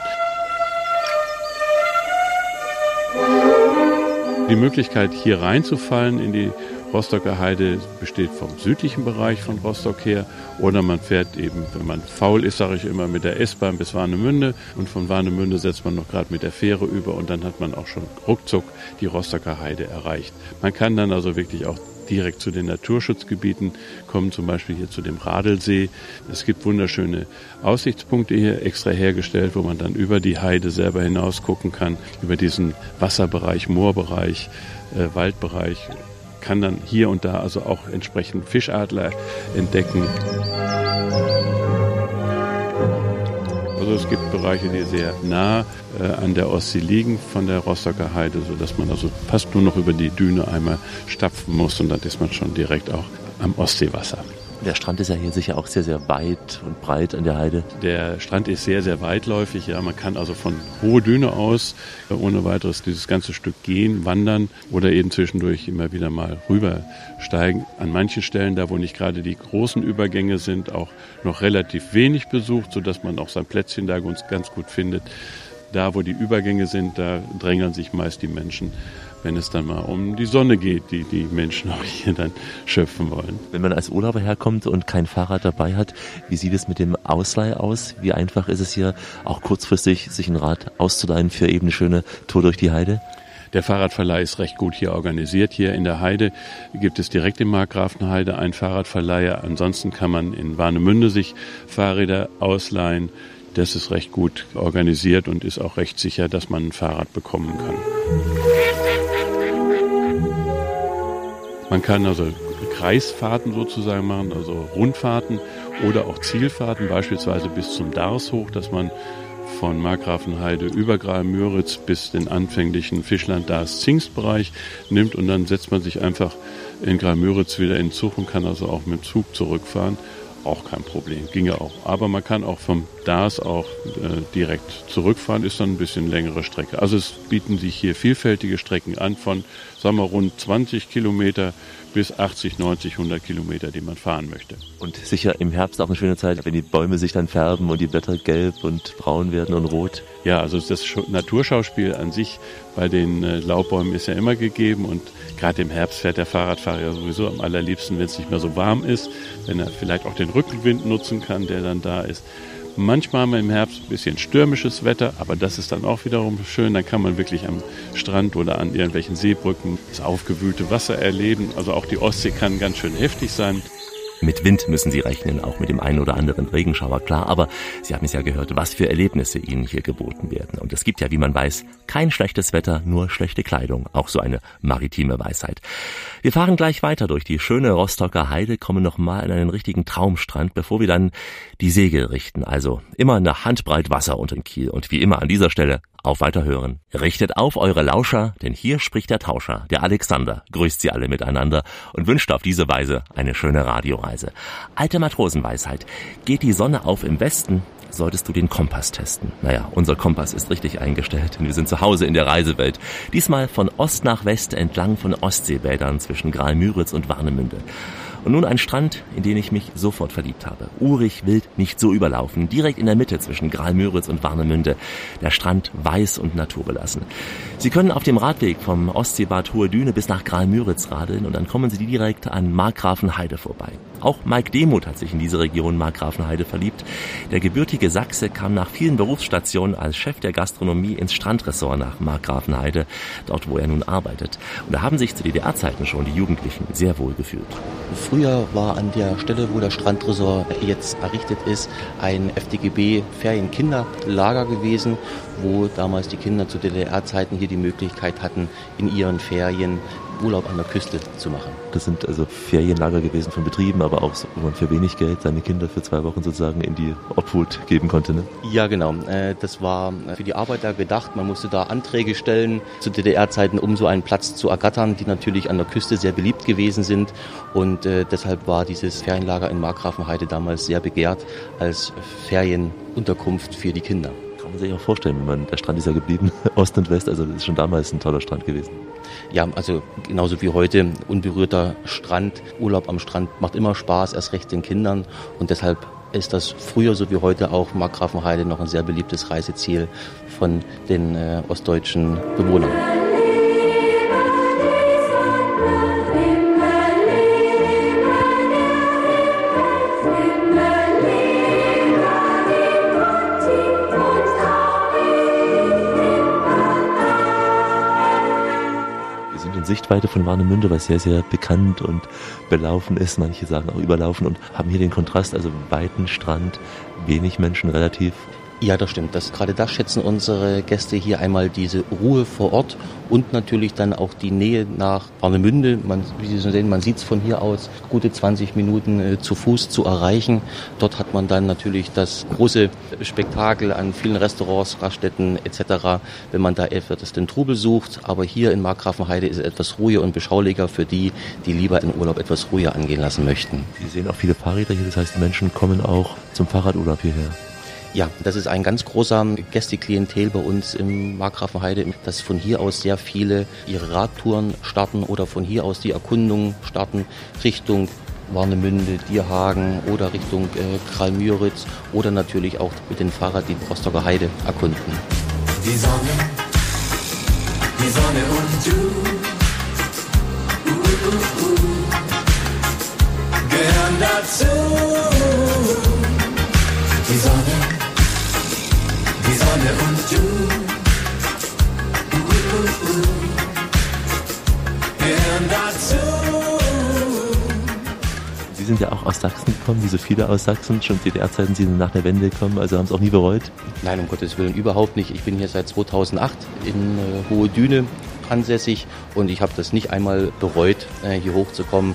Die Möglichkeit, hier reinzufallen in die Rostocker Heide besteht vom südlichen Bereich von Rostock her oder man fährt eben, wenn man faul ist, sage ich immer, mit der S-Bahn bis Warnemünde und von Warnemünde setzt man noch gerade mit der Fähre über und dann hat man auch schon ruckzuck die Rostocker Heide erreicht. Man kann dann also wirklich auch direkt zu den Naturschutzgebieten kommen, zum Beispiel hier zu dem Radelsee. Es gibt wunderschöne Aussichtspunkte hier extra hergestellt, wo man dann über die Heide selber hinaus gucken kann, über diesen Wasserbereich, Moorbereich, äh, Waldbereich kann dann hier und da also auch entsprechend Fischadler entdecken. Also es gibt Bereiche, die sehr nah äh, an der Ostsee liegen von der Rostocker Heide, sodass man also fast nur noch über die Düne einmal stapfen muss und dann ist man schon direkt auch am Ostseewasser. Der Strand ist ja hier sicher auch sehr, sehr weit und breit an der Heide. Der Strand ist sehr, sehr weitläufig. Ja, man kann also von Hohe Düne aus äh, ohne weiteres dieses ganze Stück gehen, wandern oder eben zwischendurch immer wieder mal rübersteigen. An manchen Stellen, da wo nicht gerade die großen Übergänge sind, auch noch relativ wenig besucht, sodass man auch sein Plätzchen da ganz gut findet. Da, wo die Übergänge sind, da drängeln sich meist die Menschen wenn es dann mal um die Sonne geht, die die Menschen auch hier dann schöpfen wollen. Wenn man als Urlauber herkommt und kein Fahrrad dabei hat, wie sieht es mit dem Ausleih aus? Wie einfach ist es hier auch kurzfristig sich ein Rad auszuleihen für eben eine schöne Tour durch die Heide? Der Fahrradverleih ist recht gut hier organisiert. Hier in der Heide gibt es direkt im Markgrafenheide einen Verleiher. Ansonsten kann man in Warnemünde sich Fahrräder ausleihen. Das ist recht gut organisiert und ist auch recht sicher, dass man ein Fahrrad bekommen kann. Man kann also Kreisfahrten sozusagen machen, also Rundfahrten oder auch Zielfahrten, beispielsweise bis zum Dars hoch, dass man von Markgrafenheide über Graal-Müritz bis den anfänglichen Fischland-Dars-Zingst-Bereich nimmt und dann setzt man sich einfach in Graal-Müritz wieder in den Zug und kann also auch mit dem Zug zurückfahren auch kein Problem, ginge auch. Aber man kann auch vom DAS auch äh, direkt zurückfahren, ist dann ein bisschen längere Strecke. Also es bieten sich hier vielfältige Strecken an von, sagen wir, rund 20 Kilometer bis 80, 90, 100 Kilometer, die man fahren möchte. Und sicher im Herbst auch eine schöne Zeit, wenn die Bäume sich dann färben und die Blätter gelb und braun werden und rot. Ja, also das Naturschauspiel an sich bei den äh, Laubbäumen ist ja immer gegeben und gerade im Herbst fährt der Fahrradfahrer ja sowieso am allerliebsten, wenn es nicht mehr so warm ist, wenn er vielleicht auch den Rückenwind nutzen kann, der dann da ist. Manchmal haben wir im Herbst ein bisschen stürmisches Wetter, aber das ist dann auch wiederum schön. Dann kann man wirklich am Strand oder an irgendwelchen Seebrücken das aufgewühlte Wasser erleben. Also auch die Ostsee kann ganz schön heftig sein. Mit Wind müssen Sie rechnen, auch mit dem einen oder anderen Regenschauer, klar. Aber Sie haben es ja gehört, was für Erlebnisse Ihnen hier geboten werden. Und es gibt ja, wie man weiß, kein schlechtes Wetter, nur schlechte Kleidung. Auch so eine maritime Weisheit. Wir fahren gleich weiter durch die schöne Rostocker Heide, kommen nochmal an einen richtigen Traumstrand, bevor wir dann die Segel richten. Also immer eine Handbreit Wasser unter den Kiel. Und wie immer an dieser Stelle auf Weiterhören. Richtet auf eure Lauscher, denn hier spricht der Tauscher, der Alexander, grüßt sie alle miteinander und wünscht auf diese Weise eine schöne Radioreise. Alte Matrosenweisheit. Geht die Sonne auf im Westen, solltest du den Kompass testen. Naja, unser Kompass ist richtig eingestellt, denn wir sind zu Hause in der Reisewelt. Diesmal von Ost nach West entlang von Ostseebädern zwischen Graal-Müritz und Warnemünde. Und nun ein Strand, in den ich mich sofort verliebt habe. Urig, wild, nicht so überlaufen. Direkt in der Mitte zwischen Graal-Müritz und Warnemünde. Der Strand weiß und naturbelassen. Sie können auf dem Radweg vom Ostseebad Hohe Düne bis nach Graal-Müritz radeln und dann kommen Sie direkt an Markgrafenheide vorbei. Auch Mike Demuth hat sich in diese Region Markgrafenheide verliebt. Der gebürtige Sachse kam nach vielen Berufsstationen als Chef der Gastronomie ins Strandressort nach Markgrafenheide, dort wo er nun arbeitet. Und da haben sich zu DDR-Zeiten schon die Jugendlichen sehr wohl gefühlt. Früher war an der Stelle, wo das Strandresort jetzt errichtet ist, ein FDGB-Ferienkinderlager gewesen, wo damals die Kinder zu DDR-Zeiten hier die Möglichkeit hatten, in ihren Ferien Urlaub an der Küste zu machen. Das sind also Ferienlager gewesen von Betrieben, aber auch wo man für wenig Geld seine Kinder für zwei Wochen sozusagen in die Obhut geben konnte. Ne? Ja, genau. Äh, das war für die Arbeiter gedacht. Man musste da Anträge stellen zu DDR-Zeiten, um so einen Platz zu ergattern, die natürlich an der Küste sehr beliebt gewesen sind. Und äh, deshalb war dieses Ferienlager in Markgrafenheide damals sehr begehrt als Ferienunterkunft für die Kinder. Kann man sich auch vorstellen, wenn man, der Strand ist ja geblieben, <laughs> Ost und West, also das ist schon damals ein toller Strand gewesen. Ja, also genauso wie heute, unberührter Strand, Urlaub am Strand macht immer Spaß, erst recht den Kindern und deshalb ist das früher so wie heute auch Markgrafenheide noch ein sehr beliebtes Reiseziel von den äh, ostdeutschen Bewohnern. Sichtweite von Warnemünde, was sehr, sehr bekannt und belaufen ist. Manche sagen auch überlaufen und haben hier den Kontrast, also weiten Strand, wenig Menschen relativ Ja, das stimmt. Das, gerade das schätzen unsere Gäste hier einmal diese Ruhe vor Ort und natürlich dann auch die Nähe nach Warnemünde. Man, wie Sie so sehen, man sieht es von hier aus, gute 20 Minuten äh, zu Fuß zu erreichen. Dort hat man dann natürlich das große Spektakel an vielen Restaurants, Raststätten etc., wenn man da etwas den Trubel sucht. Aber hier in Markgrafenheide ist es etwas ruhiger und beschaulicher für die, die lieber den Urlaub etwas ruhiger angehen lassen möchten. Sie sehen auch viele Fahrräder hier, das heißt, Menschen kommen auch zum Fahrradurlaub hierher. Ja, das ist ein ganz großer Gästeklientel bei uns im Markgrafenheide, dass von hier aus sehr viele ihre Radtouren starten oder von hier aus die Erkundungen starten Richtung Warnemünde, Dierhagen oder Richtung äh, Kralmüritz oder natürlich auch mit dem Fahrrad die Rostocker Heide erkunden. Die Sonne die Sonne und du. Uh, uh, uh, gehören dazu. Die Sonne, die Sonne und du. Uh, uh, uh, gehören dazu. Sie sind ja auch aus Sachsen gekommen, wie so viele aus Sachsen. Schon DDR-Zeiten Sie sind nach der Wende gekommen, also haben es auch nie bereut. Nein, um Gottes Willen, überhaupt nicht. Ich bin hier seit 2008 in äh, Hohe Düne ansässig und ich habe das nicht einmal bereut, äh, hier hochzukommen.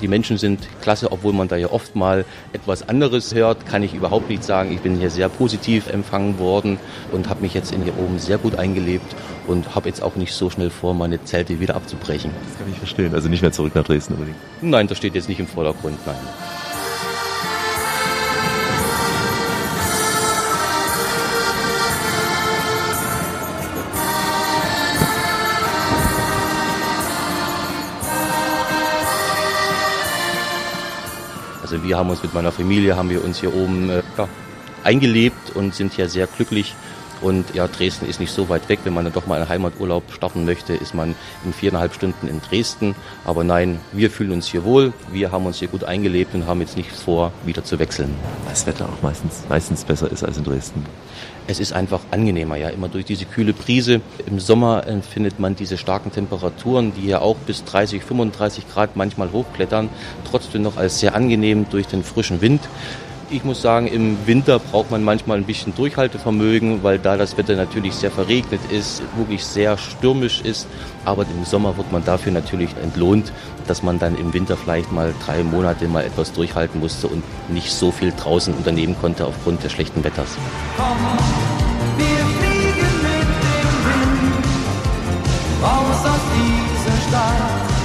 Die Menschen sind klasse, obwohl man da ja oft mal etwas anderes hört, kann ich überhaupt nicht sagen. Ich bin hier sehr positiv empfangen worden und habe mich jetzt in hier oben sehr gut eingelebt und habe jetzt auch nicht so schnell vor, meine Zelte wieder abzubrechen. Das kann ich verstehen. Also nicht mehr zurück nach Dresden unbedingt. Nein, das steht jetzt nicht im Vordergrund, nein. Also wir haben uns mit meiner Familie, haben wir uns hier oben äh, ja, eingelebt und sind hier sehr glücklich. Und ja, Dresden ist nicht so weit weg. Wenn man dann doch mal einen Heimaturlaub starten möchte, ist man in viereinhalb Stunden in Dresden. Aber nein, wir fühlen uns hier wohl. Wir haben uns hier gut eingelebt und haben jetzt nicht vor, wieder zu wechseln. Das Wetter auch meistens, meistens besser ist als in Dresden. Es ist einfach angenehmer, ja, immer durch diese kühle Brise. Im Sommer empfindet man diese starken Temperaturen, die ja auch bis 30, 35 Grad manchmal hochklettern, trotzdem noch als sehr angenehm durch den frischen Wind. Ich muss sagen, im Winter braucht man manchmal ein bisschen Durchhaltevermögen, weil da das Wetter natürlich sehr verregnet ist, wirklich sehr stürmisch ist. Aber im Sommer wird man dafür natürlich entlohnt, dass man dann im Winter vielleicht mal drei Monate mal etwas durchhalten musste und nicht so viel draußen unternehmen konnte aufgrund des schlechten Wetters. Wir fliegen mit dem Wind raus aus dieser Stadt.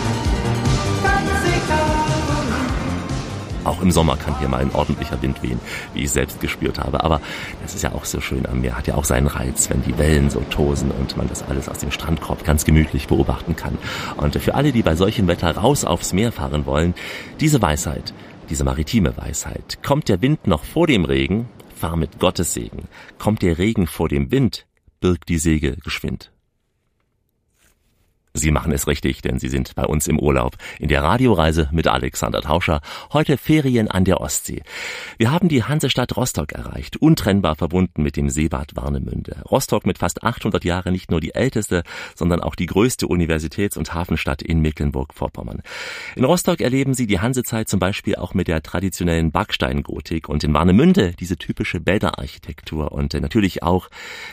Auch im Sommer kann hier mal ein ordentlicher Wind wehen, wie ich selbst gespürt habe. Aber das ist ja auch so schön am Meer, hat ja auch seinen Reiz, wenn die Wellen so tosen und man das alles aus dem Strandkorb ganz gemütlich beobachten kann. Und für alle, die bei solchem Wetter raus aufs Meer fahren wollen, diese Weisheit, diese maritime Weisheit, kommt der Wind noch vor dem Regen, fahr mit Gottes Segen. Kommt der Regen vor dem Wind, birgt die Segel geschwind. Sie machen es richtig, denn Sie sind bei uns im Urlaub in der Radioreise mit Alexander Tauscher. Heute Ferien an der Ostsee. Wir haben die Hansestadt Rostock erreicht, untrennbar verbunden mit dem Seebad Warnemünde. Rostock mit fast 800 Jahren nicht nur die älteste, sondern auch die größte Universitäts- und Hafenstadt in Mecklenburg-Vorpommern. In Rostock erleben Sie die Hansezeit zum Beispiel auch mit der traditionellen Backsteingotik und in Warnemünde diese typische Bäderarchitektur und natürlich auch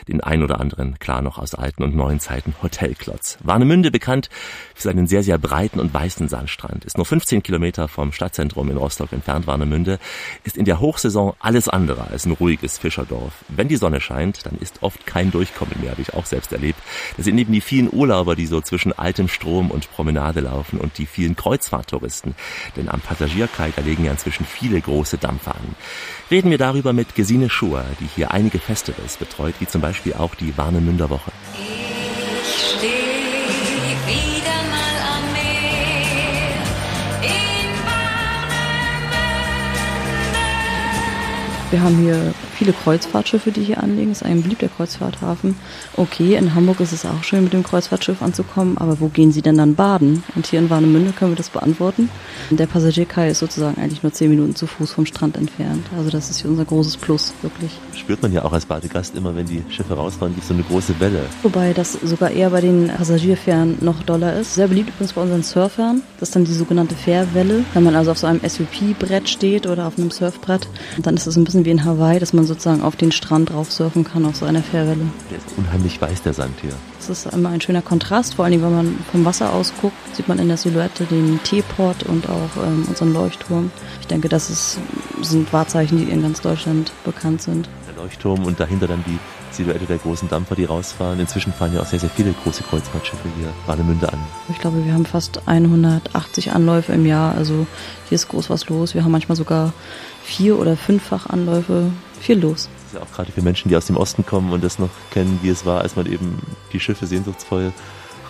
den ein oder anderen, klar noch aus alten und neuen Zeiten, Hotelklotz. Warnemünde bekannt für seinen sehr, sehr breiten und weißen Sandstrand. Ist nur 15 Kilometer vom Stadtzentrum in Rostock entfernt, Warnemünde. Ist in der Hochsaison alles andere als ein ruhiges Fischerdorf. Wenn die Sonne scheint, dann ist oft kein Durchkommen mehr, habe ich auch selbst erlebt. Das sind eben die vielen Urlauber, die so zwischen altem Strom und Promenade laufen und die vielen Kreuzfahrttouristen. Denn am Passagierkai, da legen ja inzwischen viele große Dampfer an. Reden wir darüber mit Gesine Schuer, die hier einige Festivals betreut, wie zum Beispiel auch die Warnemünder Woche. Ich steh Wir haben hier viele Kreuzfahrtschiffe, die hier anlegen. Ist ein beliebter Kreuzfahrthafen. Okay, in Hamburg ist es auch schön, mit dem Kreuzfahrtschiff anzukommen, aber wo gehen Sie denn dann baden? Und hier in Warnemünde können wir das beantworten. Der Passagierkai ist sozusagen eigentlich nur zehn Minuten zu Fuß vom Strand entfernt. Also das ist hier unser großes Plus, wirklich. Spürt man ja auch als Badegast immer, wenn die Schiffe rausfahren, gibt so eine große Welle. Wobei das sogar eher bei den Passagierfähren noch doller ist. Sehr beliebt übrigens bei unseren Surfern. Das ist dann die sogenannte Fährwelle. Wenn man also auf so einem SUP-Brett steht oder auf einem Surfbrett, dann ist es ein bisschen wie in Hawaii, dass man sozusagen auf den Strand drauf surfen kann, auf so einer Fährwelle. Der ist unheimlich weiß, der Sand hier. Das ist immer ein schöner Kontrast, vor allem wenn man vom Wasser aus guckt, sieht man in der Silhouette den Teepot und auch ähm, unseren Leuchtturm. Ich denke, das ist, sind Wahrzeichen, die in ganz Deutschland bekannt sind. Der Leuchtturm und dahinter dann die Silhouette der großen Dampfer, die rausfahren. Inzwischen fahren ja auch sehr, sehr viele große Kreuzfahrtschiffe hier Warnemünde an. Ich glaube, wir haben fast 180 Anläufe im Jahr, also hier ist groß was los. Wir haben manchmal sogar vier- oder fünffach Anläufe, viel los. Ja auch gerade für Menschen, die aus dem Osten kommen und das noch kennen, wie es war, als man eben die Schiffe sehnsuchtsvoll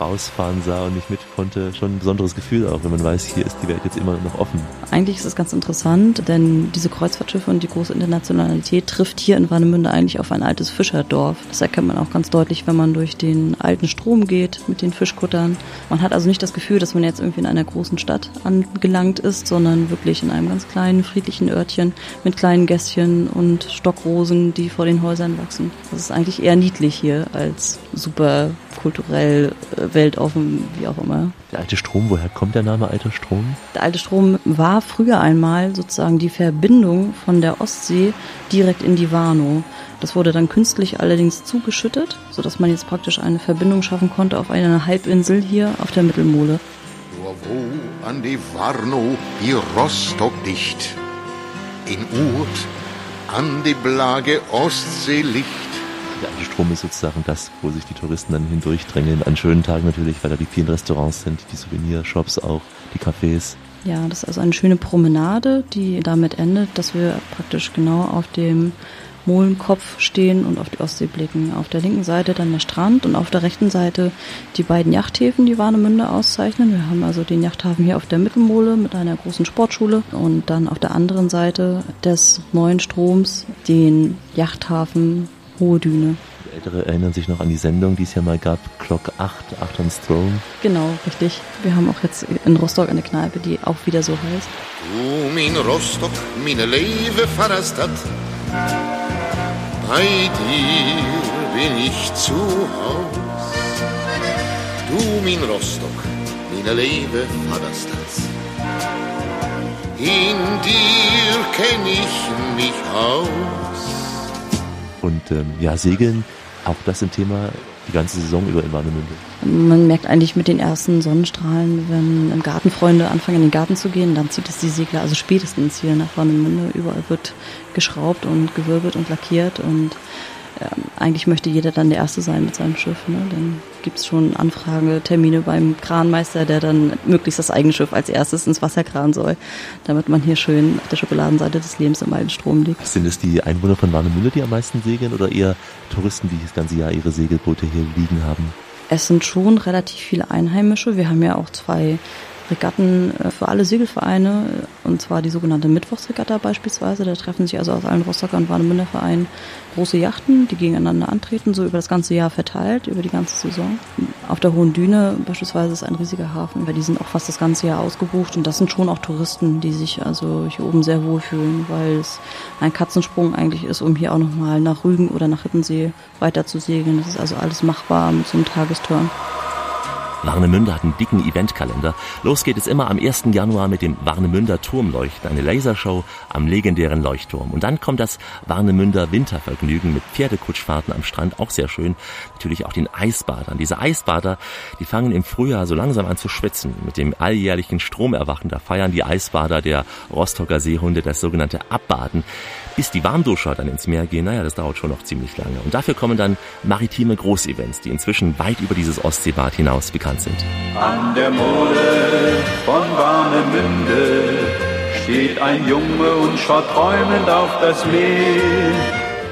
rausfahren sah und nicht mit konnte, schon ein besonderes Gefühl auch, wenn man weiß, hier ist die Welt jetzt immer noch offen. Eigentlich ist es ganz interessant, denn diese Kreuzfahrtschiffe und die große Internationalität trifft hier in Warnemünde eigentlich auf ein altes Fischerdorf. Das erkennt man auch ganz deutlich, wenn man durch den alten Strom geht mit den Fischkuttern. Man hat also nicht das Gefühl, dass man jetzt irgendwie in einer großen Stadt angelangt ist, sondern wirklich in einem ganz kleinen, friedlichen Örtchen mit kleinen Gässchen und Stockrosen, die vor den Häusern wachsen. Das ist eigentlich eher niedlich hier als super kulturell, äh, weltoffen, wie auch immer. Der alte Strom, woher kommt der Name alter Strom? Der alte Strom war früher einmal sozusagen die Verbindung von der Ostsee direkt in die Warnow. Das wurde dann künstlich allerdings zugeschüttet, sodass man jetzt praktisch eine Verbindung schaffen konnte auf einer Halbinsel hier auf der Mittelmole. Nur wo an die Warnow die Rostock dicht, in Urt an die Blage Ostseelicht. Der Strom ist sozusagen das, wo sich die Touristen dann hindurchdrängeln. An schönen Tagen natürlich, weil da die vielen Restaurants sind, die Souvenirshops auch, die Cafés. Ja, das ist also eine schöne Promenade, die damit endet, dass wir praktisch genau auf dem Molenkopf stehen und auf die Ostsee blicken. Auf der linken Seite dann der Strand und auf der rechten Seite die beiden Yachthäfen, die Warnemünde auszeichnen. Wir haben also den Yachthafen hier auf der Mittelmole mit einer großen Sportschule und dann auf der anderen Seite des neuen Stroms den Yachthafen Hohe Düne. Die Ältere erinnern sich noch an die Sendung, die es ja mal gab, Clock 8, 8 on Throne. Genau, richtig. Wir haben auch jetzt in Rostock eine Kneipe, die auch wieder so heißt. Du, min Rostock, meine Leve Vaterstadt, bei dir bin ich zu Haus. Du, min Rostock, meine Leve Vaterstadt, in dir kenn ich mich aus. Ähm, ja, Segeln, auch das ein Thema die ganze Saison über in Warnemünde. Man merkt eigentlich mit den ersten Sonnenstrahlen, wenn im Gartenfreunde anfangen, in den Garten zu gehen, dann zieht es die Segler, also spätestens hier nach Warnemünde. Überall wird geschraubt und gewirbelt und lackiert und eigentlich möchte jeder dann der Erste sein mit seinem Schiff. Ne? Dann gibt es schon Anfragetermine beim Kranmeister, der dann möglichst das eigene Schiff als erstes ins Wasser kranen soll, damit man hier schön auf der Schokoladenseite des Lebens im alten Strom liegt. Sind es die Einwohner von Warnemünde, die am meisten segeln oder eher Touristen, die das ganze Jahr ihre Segelboote hier liegen haben? Es sind schon relativ viele Einheimische. Wir haben ja auch zwei Regatten äh, für alle Segelvereine, und zwar die sogenannte Mittwochsregatta beispielsweise. Da treffen sich also aus allen Rostocker und Warnemünder Vereinen große Yachten, die gegeneinander antreten, so über das ganze Jahr verteilt, über die ganze Saison. Auf der Hohen Düne beispielsweise ist ein riesiger Hafen, weil die sind auch fast das ganze Jahr ausgebucht und das sind schon auch Touristen, die sich also hier oben sehr wohlfühlen, weil es ein Katzensprung eigentlich ist, um hier auch nochmal nach Rügen oder nach Hittensee weiter zu segeln. Das ist also alles machbar mit so einem Tagesturn. Warnemünde hat einen dicken Eventkalender. Los geht es immer am 1. Januar mit dem Warnemünder Turmleuchten, eine Lasershow am legendären Leuchtturm. Und dann kommt das Warnemünder Wintervergnügen mit Pferdekutschfahrten am Strand, auch sehr schön. Natürlich auch den Eisbadern. Diese Eisbader, die fangen im Frühjahr so langsam an zu schwitzen. Mit dem alljährlichen Stromerwachen, da feiern die Eisbader der Rostocker Seehunde das sogenannte Abbaden. Bis die Warmduscher dann ins Meer gehen, naja, das dauert schon noch ziemlich lange. Und dafür kommen dann maritime Großevents, die inzwischen weit über dieses Ostseebad hinaus bekannt sind. An der Mole von Warnemünde steht ein Junge und schaut träumend auf das Meer.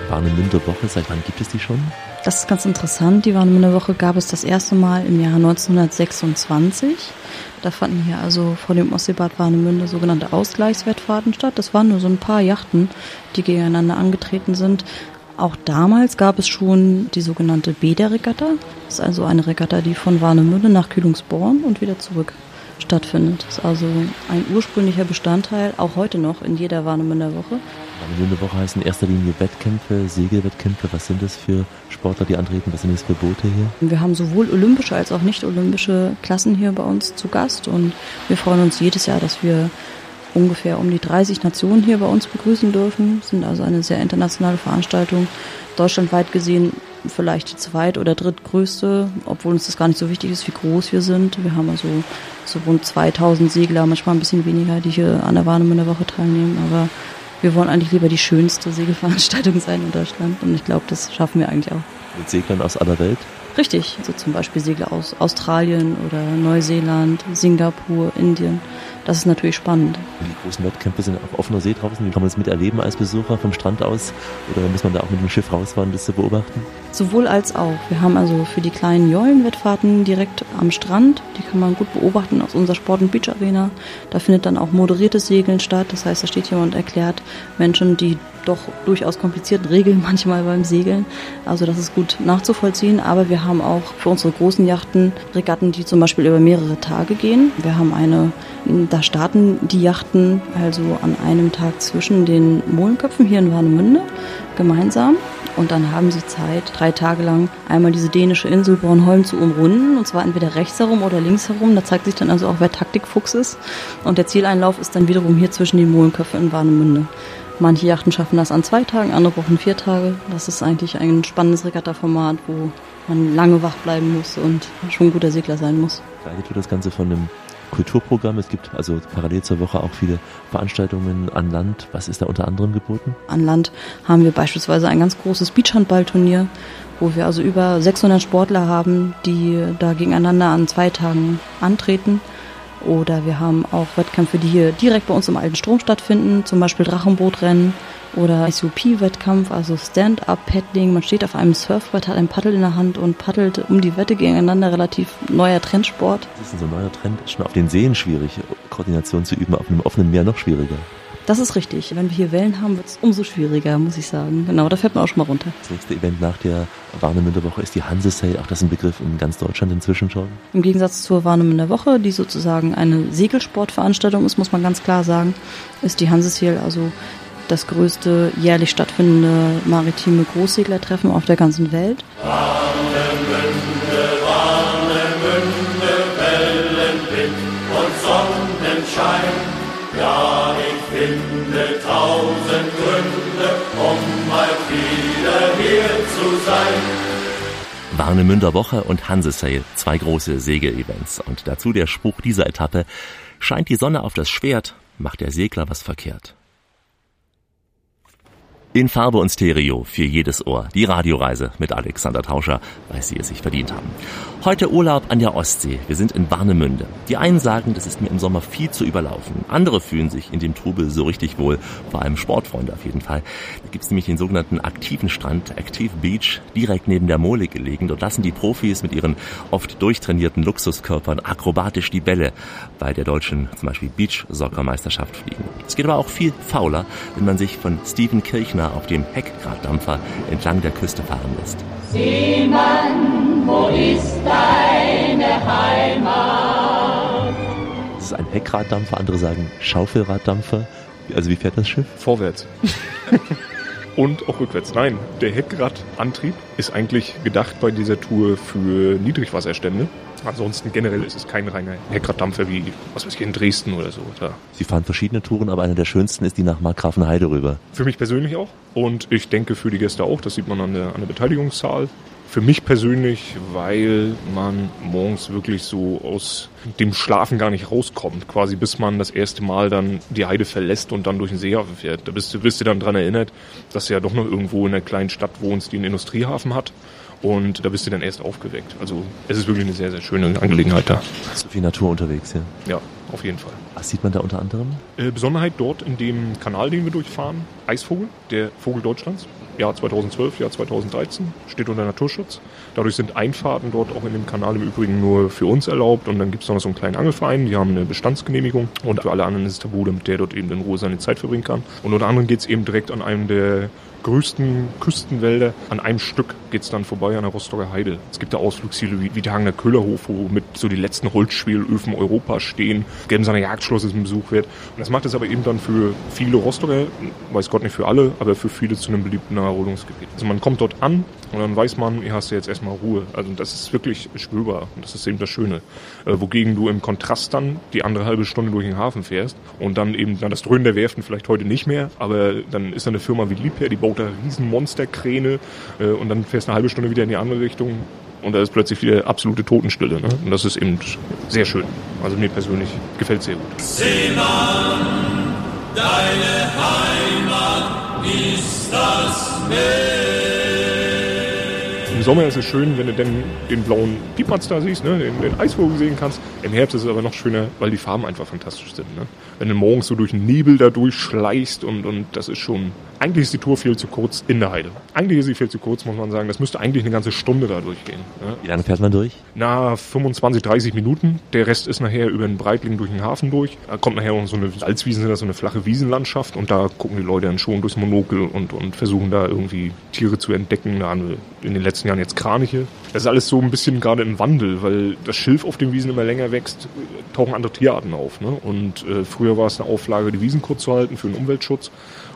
Warnemünder Woche, seit wann gibt es die schon? Das ist ganz interessant. Die Warnemünder Woche gab es das erste Mal im Jahr 1926. Da fanden hier also vor dem Ostseebad Warnemünde sogenannte Ausgleichswettfahrten statt. Das waren nur so ein paar Yachten, die gegeneinander angetreten sind. Auch damals gab es schon die sogenannte Bäderregatta. Das ist also eine Regatta, die von Warnemünde nach Kühlungsborn und wieder zurück stattfindet. Das ist also ein ursprünglicher Bestandteil, auch heute noch in jeder Warnemünder Woche. Warnemünde Woche heißt in erster Linie Wettkämpfe, Segelwettkämpfe. Was sind das für Sportler, die antreten? Was sind das für Boote hier? Wir haben sowohl olympische als auch nicht olympische Klassen hier bei uns zu Gast und wir freuen uns jedes Jahr, dass wir ungefähr um die 30 Nationen hier bei uns begrüßen dürfen. Sind also eine sehr internationale Veranstaltung. Deutschlandweit gesehen vielleicht die zweit- oder drittgrößte, obwohl uns das gar nicht so wichtig ist, wie groß wir sind. Wir haben also so rund 2000 Segler, manchmal ein bisschen weniger, die hier an der Warnemünder Woche teilnehmen, aber wir wollen eigentlich lieber die schönste Segelveranstaltung sein in Deutschland und ich glaube, das schaffen wir eigentlich auch. Mit Seglern aus aller Welt? Richtig, also zum Beispiel Segler aus Australien oder Neuseeland, Singapur, Indien. Das ist natürlich spannend. Die großen Wettkämpfe sind auf offener See draußen. Wie kann man das miterleben als Besucher vom Strand aus? Oder muss man da auch mit dem Schiff rausfahren, das zu beobachten? Sowohl als auch. Wir haben also für die kleinen Jollenwettfahrten direkt am Strand. Die kann man gut beobachten aus unserer Sport- und Beach Arena. Da findet dann auch moderiertes Segeln statt. Das heißt, da steht jemand und erklärt Menschen, die doch durchaus komplizierten Regeln <laughs> manchmal beim Segeln. Also das ist gut nachzuvollziehen. Aber wir haben auch für unsere großen Yachten Regatten, die zum Beispiel über mehrere Tage gehen. Wir haben eine, da starten die Yachten also an einem Tag zwischen den Molenköpfen hier in Warnemünde gemeinsam. Und dann haben sie Zeit, drei Tage lang einmal diese dänische Insel Bornholm zu umrunden. Und zwar entweder rechts herum oder links herum. Da zeigt sich dann also auch, wer Taktikfuchs ist. Und der Zieleinlauf ist dann wiederum hier zwischen den Molenköpfen in Warnemünde. Manche Yachten schaffen das an zwei Tagen, andere brauchen vier Tage. Das ist eigentlich ein spannendes Regattaformat, wo man lange wach bleiben muss und schon ein guter Segler sein muss. Geleitet wird das Ganze von einem Kulturprogramm. Es gibt also parallel zur Woche auch viele Veranstaltungen an Land. Was ist da unter anderem geboten? An Land haben wir beispielsweise ein ganz großes Beachhandballturnier, wo wir also über 600 Sportler haben, die da gegeneinander an zwei Tagen antreten. Oder wir haben auch Wettkämpfe, die hier direkt bei uns im alten Strom stattfinden, zum Beispiel Drachenbootrennen oder SUP-Wettkampf, also Stand-Up-Paddling. Man steht auf einem Surfbrett, hat ein Paddel in der Hand und paddelt um die Wette gegeneinander. Relativ neuer Trendsport. Das ist so ein neuer Trend. Schon auf den Seen schwierig, Koordination zu üben, auf einem offenen Meer noch schwieriger. Das ist richtig. Wenn wir hier Wellen haben, wird es umso schwieriger, muss ich sagen. Genau, da fährt man auch schon mal runter. Das nächste Event nach der Warnemünder Woche ist die Hanse Sail. Auch das ist ein Begriff in ganz Deutschland inzwischen schon. Im Gegensatz zur Warnemünder Woche, die sozusagen eine Segelsportveranstaltung ist, muss man ganz klar sagen, ist die Hanse Sail also das größte jährlich stattfindende maritime Großseglertreffen auf der ganzen Welt. Warnemünde, Warnemünde, Wellenwind und Sonnenschein. Ja, ich finde tausend Gründe, um mal wieder hier zu sein. Warnemünder Woche und Hanse Sail, zwei große Segelevents. Und dazu der Spruch dieser Etappe. Scheint die Sonne auf das Schwert, macht der Segler was verkehrt. In Farbe und Stereo für jedes Ohr. Die Radioreise mit Alexander Tauscher, weil Sie es sich verdient haben. Heute Urlaub an der Ostsee. Wir sind in Warnemünde. Die einen sagen, das ist mir im Sommer viel zu überlaufen. Andere fühlen sich in dem Trubel so richtig wohl. Vor allem Sportfreunde auf jeden Fall. Da gibt's nämlich den sogenannten aktiven Strand, Active Beach, direkt neben der Mole gelegen. Dort lassen die Profis mit ihren oft durchtrainierten Luxuskörpern akrobatisch die Bälle bei der deutschen zum Beispiel Beach-Soccer-Meisterschaft fliegen. Es geht aber auch viel fauler, wenn man sich von Steven Kirchner auf dem Heckgraddampfer entlang der Küste fahren lässt. Seemann, wo ist deine Heimat? Das ist ein Heckraddampfer, andere sagen Schaufelraddampfer. Also wie fährt das Schiff? Vorwärts. <laughs> Und auch rückwärts. Nein, der Heckradantrieb ist eigentlich gedacht bei dieser Tour für Niedrigwasserstände. Ansonsten generell ist es kein reiner Heckraddampfer wie, was weiß ich, in Dresden oder so. Da. Sie fahren verschiedene Touren, aber eine der schönsten ist die nach Markgrafenheide rüber. Für mich persönlich auch. Und ich denke für die Gäste auch. Das sieht man an der, an der Beteiligungszahl. Für mich persönlich, weil man morgens wirklich so aus dem Schlafen gar nicht rauskommt, quasi bis man das erste Mal dann die Heide verlässt und dann durch den Seehafen fährt. Da bist du, bist du dann dran erinnert, dass du ja doch noch irgendwo in einer kleinen Stadt wohnst, die einen Industriehafen hat. Und da bist du dann erst aufgeweckt. Also es ist wirklich eine sehr, sehr schöne Angelegenheit da. So viel Natur unterwegs, ja. Ja, auf jeden Fall. Was sieht man da unter anderem? Äh, Besonderheit dort in dem Kanal, den wir durchfahren, Eisvogel, der Vogel Deutschlands. Jahr 2012, Jahr 2013, steht unter Naturschutz. Dadurch sind Einfahrten dort auch in dem Kanal im Übrigen nur für uns erlaubt. Und dann gibt es noch so einen kleinen Angelverein, die haben eine Bestandsgenehmigung. Und für alle anderen ist es tabu, damit der dort eben in Ruhe seine Zeit verbringen kann. Und unter anderem geht es eben direkt an einem der größten Küstenwälder. An einem Stück geht es dann vorbei an der Rostocker Heide. Es gibt da Ausflugsziele wie, wie der Hagener Köhlerhof, wo mit so die letzten Holzschwelöfen Europas stehen. Gelbenseiner Jagdschloss ist ein Besuch wert. Und das macht es aber eben dann für viele Rostocker, weiß Gott nicht für alle, aber für viele zu einem beliebten Erholungsgebiet. Also man kommt dort an und dann weiß man, hier hast du jetzt erstmal Ruhe. Also das ist wirklich spürbar und das ist eben das Schöne. Äh, wogegen du im Kontrast dann die andere halbe Stunde durch den Hafen fährst und dann eben dann das Dröhnen der Werften vielleicht heute nicht mehr, aber dann ist da eine Firma wie Liebherr, die baut da riesen Monsterkräne äh, und dann fährst du eine halbe Stunde wieder in die andere Richtung und da ist plötzlich wieder absolute Totenstille. Ne? Und das ist eben sehr schön. Also mir persönlich gefällt sehr gut. Seemann, deine Heimat ist das Meer. Sommer ist es schön, wenn du dann den blauen Piepmatz da siehst, ne? den, den Eisvogel sehen kannst. Im Herbst ist es aber noch schöner, weil die Farben einfach fantastisch sind. Ne? Wenn du morgens so durch den Nebel da durchschleichst und, und das ist schon... Eigentlich ist die Tour viel zu kurz in der Heide. Eigentlich ist sie viel zu kurz, muss man sagen. Das müsste eigentlich eine ganze Stunde da durchgehen. Ne? Wie lange fährt man durch? Na, 25, 30 Minuten. Der Rest ist nachher über den Breitling durch den Hafen durch. Da kommt nachher noch so eine Salzwiesen, so eine flache Wiesenlandschaft und da gucken die Leute dann schon durchs Monokel und, und versuchen da irgendwie Tiere zu entdecken. Da haben wir in den letzten Jahren jetzt Kraniche. Das ist alles so ein bisschen gerade im Wandel, weil das Schilf auf den Wiesen immer länger wächst, tauchen andere Tierarten auf. Ne? Und äh, früher war es eine Auflage, die Wiesen kurz zu halten für den Umweltschutz.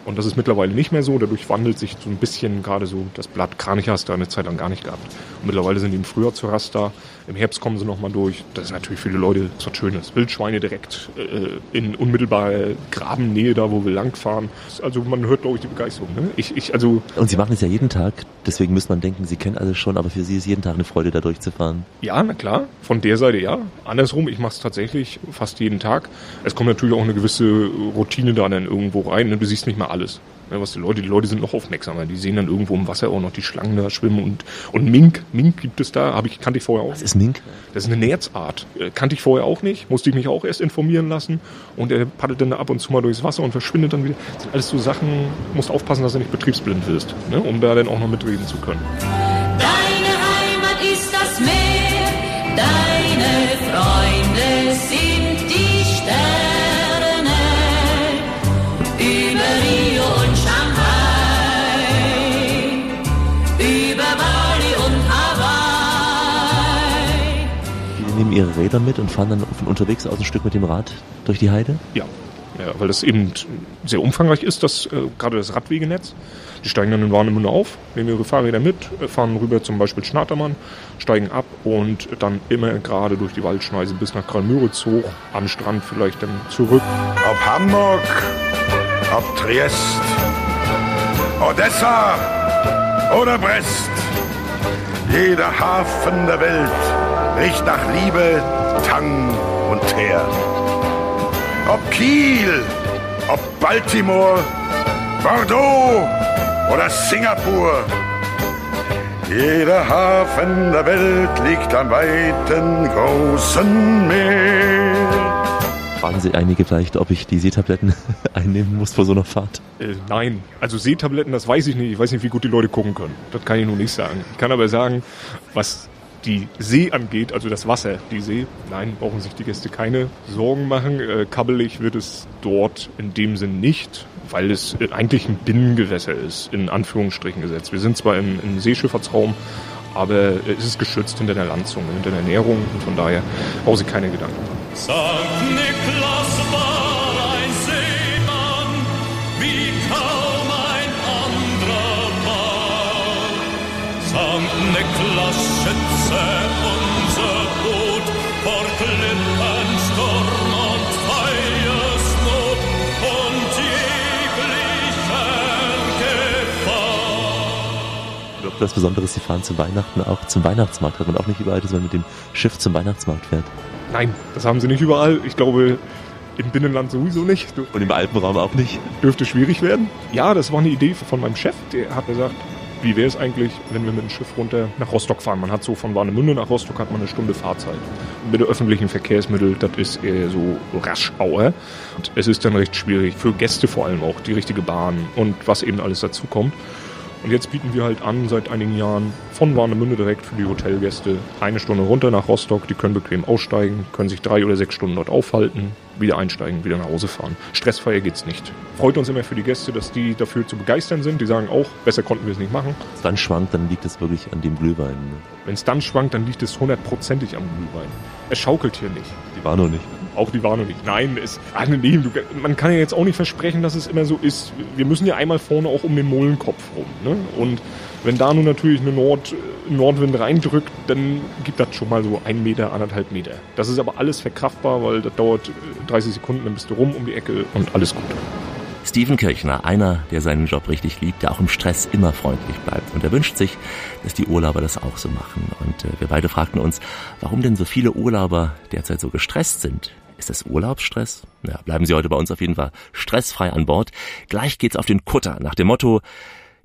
Und das ist mittlerweile nicht mehr so. Dadurch wandelt sich so ein bisschen gerade so das Blatt Kranich hast du eine Zeit lang gar nicht gehabt. Und mittlerweile sind die im Frühjahr zu Rast da. Im Herbst kommen sie nochmal durch. Das ist natürlich für die Leute was Schönes. Wildschweine direkt äh, in unmittelbarer Grabennähe da, wo wir langfahren. Also man hört, glaube ich, die Begeisterung. Ne? Ich, ich, also Und Sie machen es ja jeden Tag, deswegen müsste man denken, Sie kennen alles schon, aber für Sie ist jeden Tag eine Freude, da durchzufahren. Ja, na klar. Von der Seite ja. Andersrum, ich mache es tatsächlich fast jeden Tag. Es kommt natürlich auch eine gewisse Routine da dann irgendwo rein. Ne? Du siehst nicht mal alles. Was die Leute, die Leute sind noch aufmerksamer. Die sehen dann irgendwo im Wasser auch noch die Schlangen da schwimmen und, und Mink, Mink gibt es da, habe ich, kannte ich vorher auch. Was ist Mink? Das ist eine Nerzart. Äh, Kannte ich vorher auch nicht, musste ich mich auch erst informieren lassen. Und er paddelt dann ab und zu mal durchs Wasser und verschwindet dann wieder. Das sind alles so Sachen, musst aufpassen, dass du nicht betriebsblind wirst, ne? um da dann auch noch mitreden zu können. Deine Heimat ist das Meer, deine Freunde sind nehmen Ihre Räder mit und fahren dann von unterwegs aus ein Stück mit dem Rad durch die Heide? Ja. Ja, weil das eben sehr umfangreich ist, das, äh, gerade das Radwegenetz. Die steigen dann in Warnemünde auf, nehmen ihre Fahrräder mit, äh, fahren rüber zum Beispiel Schnatermann, steigen ab und dann immer gerade durch die Waldschneise bis nach Karl-Müritz hoch, am Strand vielleicht dann zurück. Ob Hamburg, ob Triest, Odessa oder Brest. Jeder Hafen der Welt riecht nach Liebe, Tang und Teer. Ob Kiel, ob Baltimore, Bordeaux oder Singapur. Jeder Hafen der Welt liegt am weiten, großen Meer. Fragen Sie einige vielleicht, ob ich die Seetabletten <laughs> einnehmen muss vor so einer Fahrt. Äh, nein, also Seetabletten, das weiß ich nicht. Ich weiß nicht, wie gut die Leute gucken können. Das kann ich nur nicht sagen. Ich kann aber sagen, was die See angeht, also das Wasser, die See, nein, brauchen sich die Gäste keine Sorgen machen. Äh, kabbelig wird es dort in dem Sinn nicht, weil es äh, eigentlich ein Binnengewässer ist, in Anführungsstrichen gesetzt. Wir sind zwar im, im Seeschifffahrtsraum, aber es ist geschützt hinter der Landzunge, hinter der Ernährung und von daher brauchen Sie keine Gedanken machen. Sankt Niklas Ich glaube, das Besondere ist, Sie fahren zu Weihnachten auch zum Weihnachtsmarkt. Hat man auch nicht überall, dass man mit dem Schiff zum Weihnachtsmarkt fährt. Nein, das haben sie nicht überall. Ich glaube, im Binnenland sowieso nicht. Und im Alpenraum auch nicht. Dürfte schwierig werden. Ja, das war eine Idee von meinem Chef. Der hat gesagt, wie wäre es eigentlich, wenn wir mit dem Schiff runter nach Rostock fahren? Man hat so von Warnemünde nach Rostock hat man eine Stunde Fahrzeit. Mit den öffentlichen Verkehrsmitteln, das ist eher so Raschauer. Und es ist dann recht schwierig, für Gäste vor allem auch, die richtige Bahn und was eben alles dazu kommt. Und jetzt bieten wir halt an, seit einigen Jahren von Warnemünde direkt für die Hotelgäste eine Stunde runter nach Rostock. Die können bequem aussteigen, können sich drei oder sechs Stunden dort aufhalten, wieder einsteigen, wieder nach Hause fahren. Stressfreier geht's nicht. Freut uns immer für die Gäste, dass die dafür zu begeistern sind. Die sagen auch, besser konnten wir es nicht machen. Wenn es dann schwankt, dann liegt es wirklich an dem Glühwein. Ne? Wenn es dann schwankt, dann liegt es hundertprozentig am Glühwein. Es schaukelt hier nicht. Die war noch nicht. Auch die Warnung nicht. Nein, es, ach nee, du, man kann ja jetzt auch nicht versprechen, dass es immer so ist. Wir müssen ja einmal vorne auch um den Molenkopf rum. Ne? Und wenn da nun natürlich eine Nord, Nordwind reindrückt, dann gibt das schon mal so ein Meter, anderthalb Meter. Das ist aber alles verkraftbar, weil das dauert 30 Sekunden, dann bist du rum um die Ecke und alles gut. Steven Kirchner, einer, der seinen Job richtig liebt, der auch im Stress immer freundlich bleibt. Und er wünscht sich, dass die Urlauber das auch so machen. Und äh, wir beide fragten uns, warum denn so viele Urlauber derzeit so gestresst sind. Ist das Urlaubsstress? Ja, bleiben Sie heute bei uns auf jeden Fall stressfrei an Bord. Gleich geht's auf den Kutter nach dem Motto,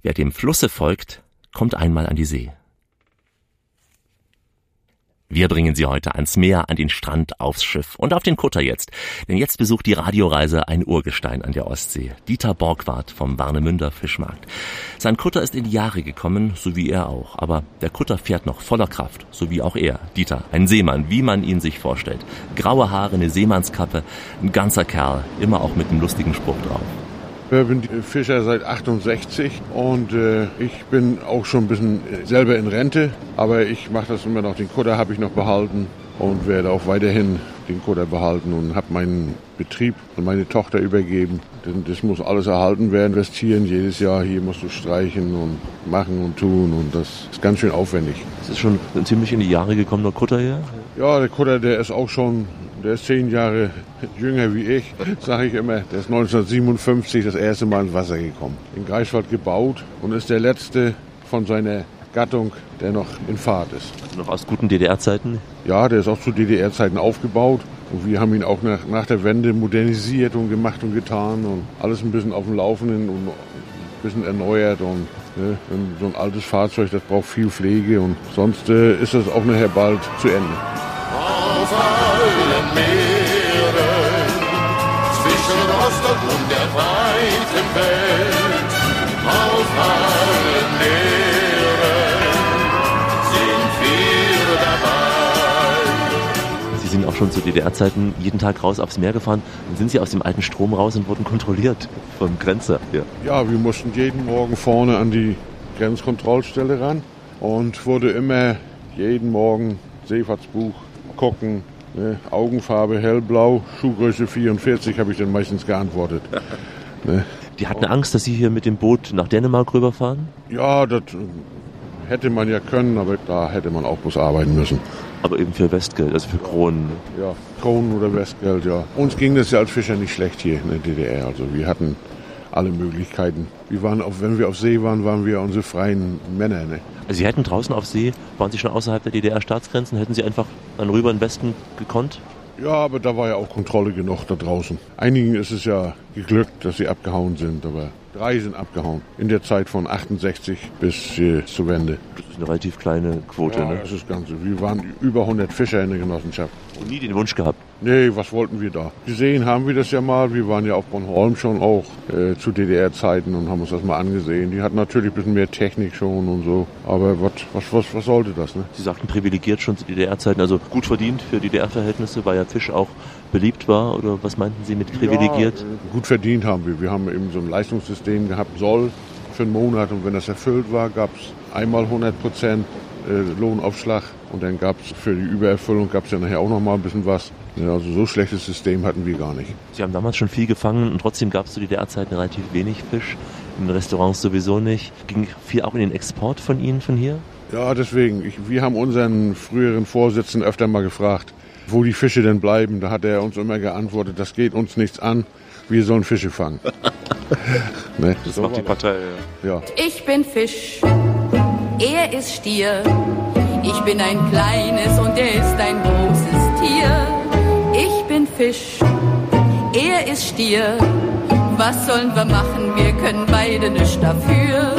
wer dem Flusse folgt, kommt einmal an die See. Wir bringen Sie heute ans Meer, an den Strand, aufs Schiff und auf den Kutter jetzt. Denn jetzt besucht die Radioreise ein Urgestein an der Ostsee. Dieter Borgward vom Warnemünder Fischmarkt. Sein Kutter ist in die Jahre gekommen, so wie er auch. Aber der Kutter fährt noch voller Kraft, so wie auch er. Dieter, ein Seemann, wie man ihn sich vorstellt. Graue Haare, eine Seemannskappe, ein ganzer Kerl, immer auch mit einem lustigen Spruch drauf. Ich bin Fischer seit 68 und äh, ich bin auch schon ein bisschen selber in Rente, aber ich mache das immer noch. Den Kutter habe ich noch behalten und werde auch weiterhin den Kutter behalten und habe meinen Betrieb an meine Tochter übergeben. Das muss alles erhalten werden, investieren jedes Jahr. Hier musst du streichen und machen und tun und das ist ganz schön aufwendig. Das ist schon ziemlich in die Jahre gekommen, der Kutter hier? Ja, der Kutter, der ist auch schon, der ist zehn Jahre jünger wie ich, <laughs> sage ich immer. Der ist 1957 das erste Mal ins Wasser gekommen. In Greifswald gebaut und ist der letzte von seiner Gattung, der noch in Fahrt ist. Noch aus guten DDR-Zeiten? Ja, der ist auch zu DDR-Zeiten aufgebaut. Und wir haben ihn auch nach, nach der Wende modernisiert und gemacht und getan und alles ein bisschen auf dem Laufenden und ein bisschen erneuert. Und ne, so ein altes Fahrzeug, das braucht viel Pflege und sonst äh, ist das auch nachher bald zu Ende. Schon zu DDR-Zeiten jeden Tag raus aufs Meer gefahren. Dann sind Sie aus dem alten Strom raus und wurden kontrolliert vom Grenzer hier. Ja, wir mussten jeden Morgen vorne an die Grenzkontrollstelle ran und wurde immer jeden Morgen Seefahrtsbuch gucken. Ne? Augenfarbe hellblau, Schuhgröße 44 habe ich dann meistens geantwortet. <laughs> ne? Die hatten Angst, dass Sie hier mit dem Boot nach Dänemark rüberfahren? Ja, das hätte man ja können, aber da hätte man auch bloß arbeiten müssen. Aber eben für Westgeld, also für Kronen. Ja, Kronen oder Westgeld, ja. Uns ging das ja als Fischer nicht schlecht hier in der DDR. Also wir hatten alle Möglichkeiten. Wir waren auf, wenn wir auf See waren, waren wir unsere freien Männer. Ne? Also Sie hätten draußen auf See, waren Sie schon außerhalb der DDR-Staatsgrenzen, hätten Sie einfach dann rüber in den Westen gekonnt? Ja, aber da war ja auch Kontrolle genug da draußen. Einigen ist es ja geglückt, dass sie abgehauen sind, aber drei sind abgehauen. In der Zeit von 68 bis äh, zur Wende. Das ist eine relativ kleine Quote, ja, ne? das ist das Ganze. Wir waren über 100 Fischer in der Genossenschaft. Und nie den Wunsch gehabt? Nee, was wollten wir da? Gesehen haben wir das ja mal. Wir waren ja auf Bornholm schon auch äh, zu DDR-Zeiten und haben uns das mal angesehen. Die hatten natürlich ein bisschen mehr Technik schon und so. Aber was, was, was, was sollte das, ne? Sie sagten privilegiert schon zu DDR-Zeiten, also gut verdient für DDR-Verhältnisse, weil ja Fisch auch beliebt war? Oder was meinten Sie mit privilegiert? Ja, äh, gut verdient haben wir. Wir haben eben so ein Leistungssystem gehabt, soll für einen Monat. Und wenn das erfüllt war, gab es einmal 100 Prozent äh, Lohnaufschlag. Und dann gab es für die Übererfüllung gab es ja nachher auch noch mal ein bisschen was. Ja, also so schlechtes System hatten wir gar nicht. Sie haben damals schon viel gefangen und trotzdem gab es zu DDR-Zeiten relativ wenig Fisch. In Restaurants sowieso nicht. Ging viel auch in den Export von Ihnen von hier? Ja, deswegen. Ich, wir haben unseren früheren Vorsitzenden öfter mal gefragt, wo die Fische denn bleiben. Da hat er uns immer geantwortet, das geht uns nichts an, wir sollen Fische fangen. <laughs> ne? Das macht die Partei, ja. ja. Ich bin Fisch, er ist Stier. Ich bin ein kleines und er ist ein großes Tier. Ich bin Fisch, er ist Stier. Was sollen wir machen? Wir können beide nichts dafür.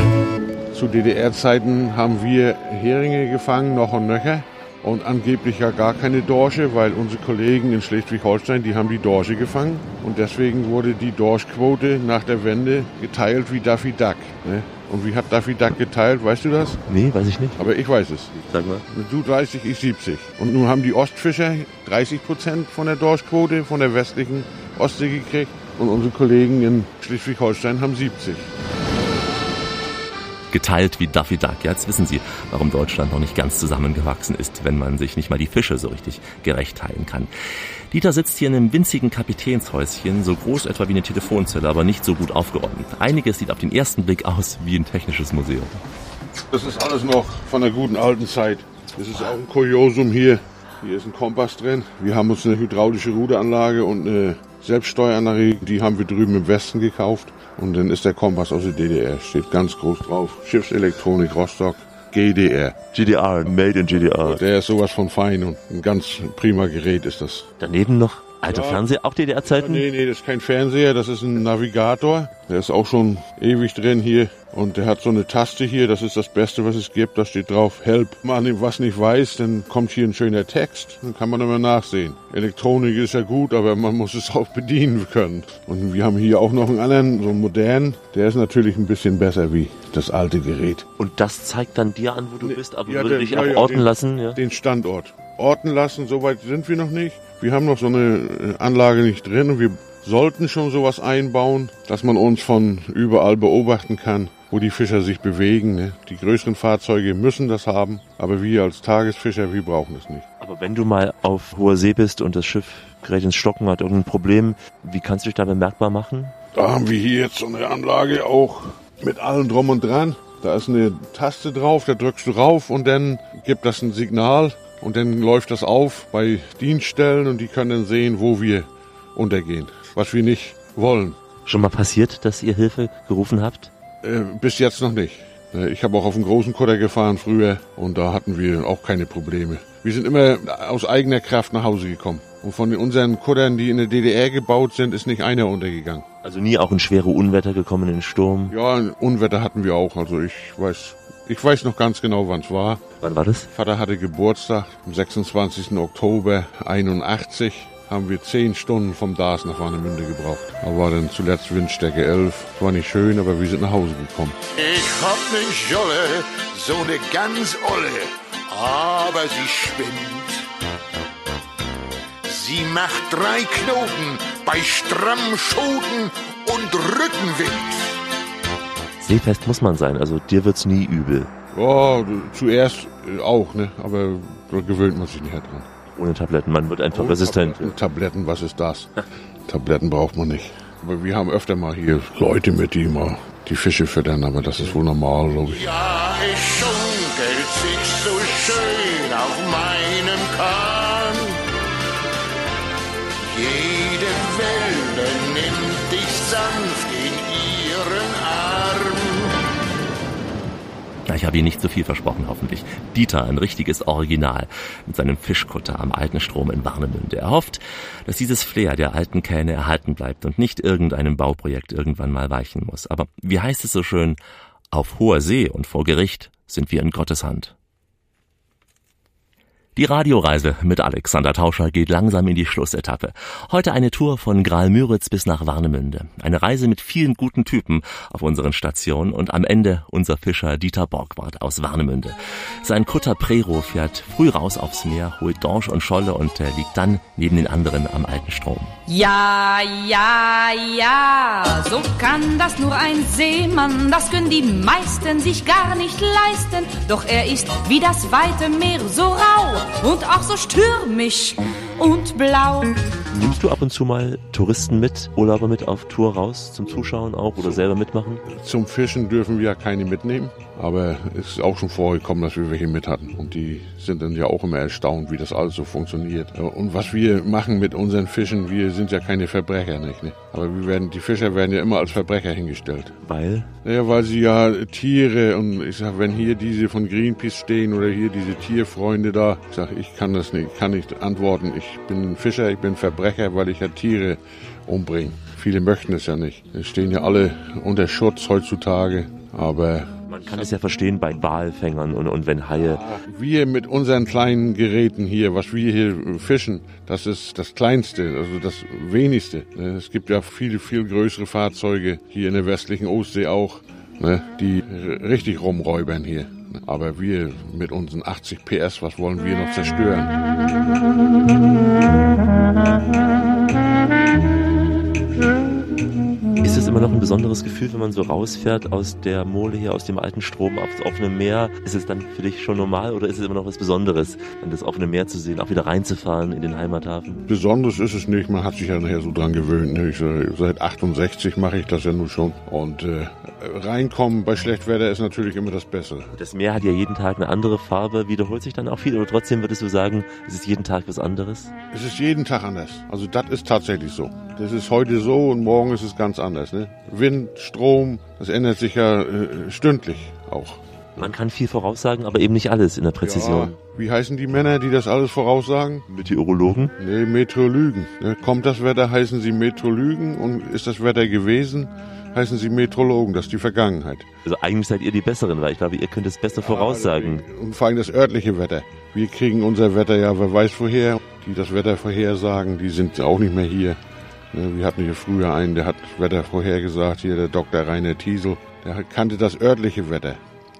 Zu DDR-Zeiten haben wir Heringe gefangen, noch und nöcher. Und angeblich ja gar keine Dorsche, weil unsere Kollegen in Schleswig-Holstein, die haben die Dorsche gefangen. Und deswegen wurde die Dorschquote nach der Wende geteilt wie Daffy Duck. Ne? Und wie hat Daffy Duck geteilt, weißt du das? Nee, weiß ich nicht. Aber ich weiß es. Sag mal. Du 30, ich 70. Und nun haben die Ostfischer 30 Prozent von der Dorschquote von der westlichen Ostsee gekriegt. Und unsere Kollegen in Schleswig-Holstein haben 70 geteilt wie Duffy Duck. Jetzt wissen Sie, warum Deutschland noch nicht ganz zusammengewachsen ist, wenn man sich nicht mal die Fische so richtig gerecht teilen kann. Dieter sitzt hier in einem winzigen Kapitänshäuschen, so groß etwa wie eine Telefonzelle, aber nicht so gut aufgeräumt. Einiges sieht auf den ersten Blick aus wie ein technisches Museum. Das ist alles noch von der guten alten Zeit. Das ist auch ein Kuriosum hier. Hier ist ein Kompass drin. Wir haben uns eine hydraulische Ruderanlage und eine Selbststeueranlage, die haben wir drüben im Westen gekauft. Und dann ist der Kompass aus der DDR, steht ganz groß drauf. Schiffselektronik Rostock, GDR. GDR, Made in GDR. Der ist sowas von fein und ein ganz prima Gerät ist das. Daneben noch Alter Fernseher, auch DDR-Zeiten? Nee, nee, das ist kein Fernseher, das ist ein Navigator. Der ist auch schon ewig drin hier. Und der hat so eine Taste hier, das ist das Beste, was es gibt. Da steht drauf, Help. Wenn man was nicht weiß, dann kommt hier ein schöner Text. Dann kann man immer nachsehen. Elektronik ist ja gut, aber man muss es auch bedienen können. Und wir haben hier auch noch einen anderen, so einen modernen. Der ist natürlich ein bisschen besser wie das alte Gerät. Und das zeigt dann dir an, wo du bist, aber Ja, würde der- dich ja, auch ja, orten den, lassen? Ja? Den Standort. Orten lassen, soweit sind wir noch nicht. Wir haben noch so eine äh, Anlage nicht drin und wir sollten schon sowas einbauen, dass man uns von überall beobachten kann, wo die Fischer sich bewegen. Ne? Die größeren Fahrzeuge müssen das haben, aber wir als Tagesfischer, wir brauchen es nicht. Aber wenn du mal auf hoher See bist und das Schiff gerät ins Stocken, hat irgendein Problem, wie kannst du dich da bemerkbar machen? Da haben wir hier jetzt so eine Anlage auch mit allem drum und dran. Da ist eine Taste drauf, da drückst du rauf und dann gibt das ein Signal und dann läuft das auf bei Dienststellen und die können dann sehen, wo wir untergehen, was wir nicht wollen. Schon mal passiert, dass ihr Hilfe gerufen habt? Äh, bis jetzt noch nicht. Äh, Ich habe auch auf dem großen Kutter gefahren früher und da hatten wir auch keine Probleme. Wir sind immer aus eigener Kraft nach Hause gekommen. Und von unseren Kuttern, die in der DDR gebaut sind, ist nicht einer untergegangen. Also nie auch in schwere Unwetter gekommen, in Sturm? Ja, Unwetter hatten wir auch. Also ich weiß, ich weiß noch ganz genau, wann es war. Wann war das? Vater hatte Geburtstag am 26. Oktober 81. Haben wir zehn Stunden vom Dars nach Warnemünde gebraucht. Da war dann zuletzt Windstärke 11. War nicht schön, aber wir sind nach Hause gekommen. Ich hab ne Jolle, so ne ganz olle, aber sie schwimmt. Sie macht drei Knoten bei strammen Schoten und Rückenwind. Seefest muss man sein, also dir wird's nie übel. Ja, zuerst äh, auch, ne? Aber da gewöhnt man sich nicht dran. Ohne Tabletten, man wird einfach resistent. Tabletten, Tabletten, was ist das? Tabletten braucht man nicht. Aber wir haben öfter mal hier Leute mit, die mal die Fische füttern, aber das ist wohl normal, glaube ich. Ja, es schunkelt sich so schön auf meinem Kahn. Jede Welle nimmt dich sanft habe Ihnen nicht zu viel versprochen, hoffentlich. Dieter, ein richtiges Original, mit seinem Fischkutter am alten Strom in Warnemünde. Er hofft, dass dieses Flair der alten Kähne erhalten bleibt und nicht irgendeinem Bauprojekt irgendwann mal weichen muss. Aber wie heißt es so schön, auf hoher See und vor Gericht sind wir in Gottes Hand. Die Radioreise mit Alexander Tauscher geht langsam in die Schlussetappe. Heute eine Tour von Graal-Müritz bis nach Warnemünde. Eine Reise mit vielen guten Typen auf unseren Stationen und am Ende unser Fischer Dieter Borgward aus Warnemünde. Sein Kutter Prero fährt früh raus aufs Meer, holt Dorsch und Scholle und liegt dann neben den anderen am alten Strom. Ja, ja, ja, so kann das nur ein Seemann, das können die meisten sich gar nicht leisten. Doch er ist wie das weite Meer so rau und auch so stürmisch und blau. Nimmst du ab und zu mal Touristen mit, Urlauber mit auf Tour raus zum Zuschauen auch oder selber mitmachen? Zum Fischen dürfen wir ja keine mitnehmen, aber es ist auch schon vorgekommen, dass wir welche mit hatten. Und die sind dann ja auch immer erstaunt, wie das alles so funktioniert. Und was wir machen mit unseren Fischen, wir sind ja keine Verbrecher, nicht? Ne? Aber wir werden, die Fischer werden ja immer als Verbrecher hingestellt. Weil? Ja, weil sie ja Tiere und ich sag, wenn hier diese von Greenpeace stehen oder hier diese Tierfreunde da, ich sag, ich kann das nicht, kann nicht antworten. Ich bin ein Fischer, ich bin Verbrecher, weil ich ja Tiere umbringe. Viele möchten es ja nicht. Es stehen ja alle unter Schutz heutzutage, aber Man kann es ja verstehen bei Walfängern und, und wenn Haie. wir mit unseren kleinen Geräten hier, was wir hier fischen, das ist das Kleinste, also das Wenigste. ne? Es gibt ja viele, viel größere Fahrzeuge hier in der westlichen Ostsee auch, ne, die richtig rumräubern hier. Aber wir mit unseren 80 PS, was wollen wir noch zerstören? Immer noch ein besonderes Gefühl, wenn man so rausfährt aus der Mole hier, aus dem alten Strom aufs offene Meer? Ist es dann für dich schon normal oder ist es immer noch was Besonderes, dann das offene Meer zu sehen, auch wieder reinzufahren in den Heimathafen? Besonders ist es nicht, man hat sich ja nachher so dran gewöhnt. Ne? Ich, äh, seit 68 mache ich das ja nun schon. Und äh, reinkommen bei Schlechtwetter ist natürlich immer das Bessere. Das Meer hat ja jeden Tag eine andere Farbe, wiederholt sich dann auch viel, oder trotzdem würdest du sagen, es ist jeden Tag was anderes? Es ist jeden Tag anders. Also das ist tatsächlich so. Das ist heute so und morgen ist es ganz anders. Ne? Wind, Strom, das ändert sich ja äh, stündlich auch. Man kann viel voraussagen, aber eben nicht alles in der Präzision. Ja, wie heißen die Männer, die das alles voraussagen? Meteorologen? Nee, Meteorologen. Ne, Kommt das Wetter, heißen sie Meteorologen und ist das Wetter gewesen, heißen sie Meteorologen. Das ist die Vergangenheit. Also eigentlich seid ihr die Besseren, weil ich glaube, ihr könnt es besser voraussagen. Und vor allem das örtliche Wetter. Wir kriegen unser Wetter ja, wer weiß woher. Die das Wetter vorhersagen, die sind auch nicht mehr hier. Ne, Wir hatten hier früher einen, der hat Wetter vorhergesagt, hier der Dr. Rainer Thiesel. Der kannte das örtliche Wetter.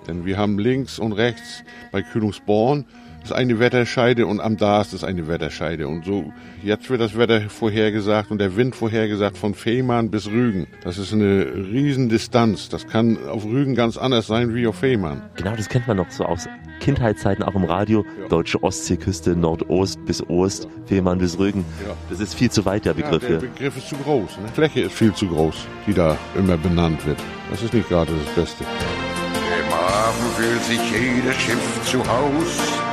Denn wir haben links und rechts bei Kühlungsborn ist eine Wetterscheide und am Darst ist eine Wetterscheide. Und so, jetzt wird das Wetter vorhergesagt und der Wind vorhergesagt von Fehmarn bis Rügen. Das ist eine riesen Distanz. Das kann auf Rügen ganz anders sein wie auf Fehmarn. Genau, das kennt man noch so aus Kindheitszeiten, auch im Radio. Deutsche Ostseeküste, Nordost bis Ost, Fehmarn bis Rügen. Ja. Das ist viel zu weit, der Begriff ja, der hier. Begriff ist zu groß. Ne? Fläche ist viel zu groß, die da immer benannt wird. Das ist nicht gerade das Beste. Im Hafen fühlt sich jedes Schiff zu Haus.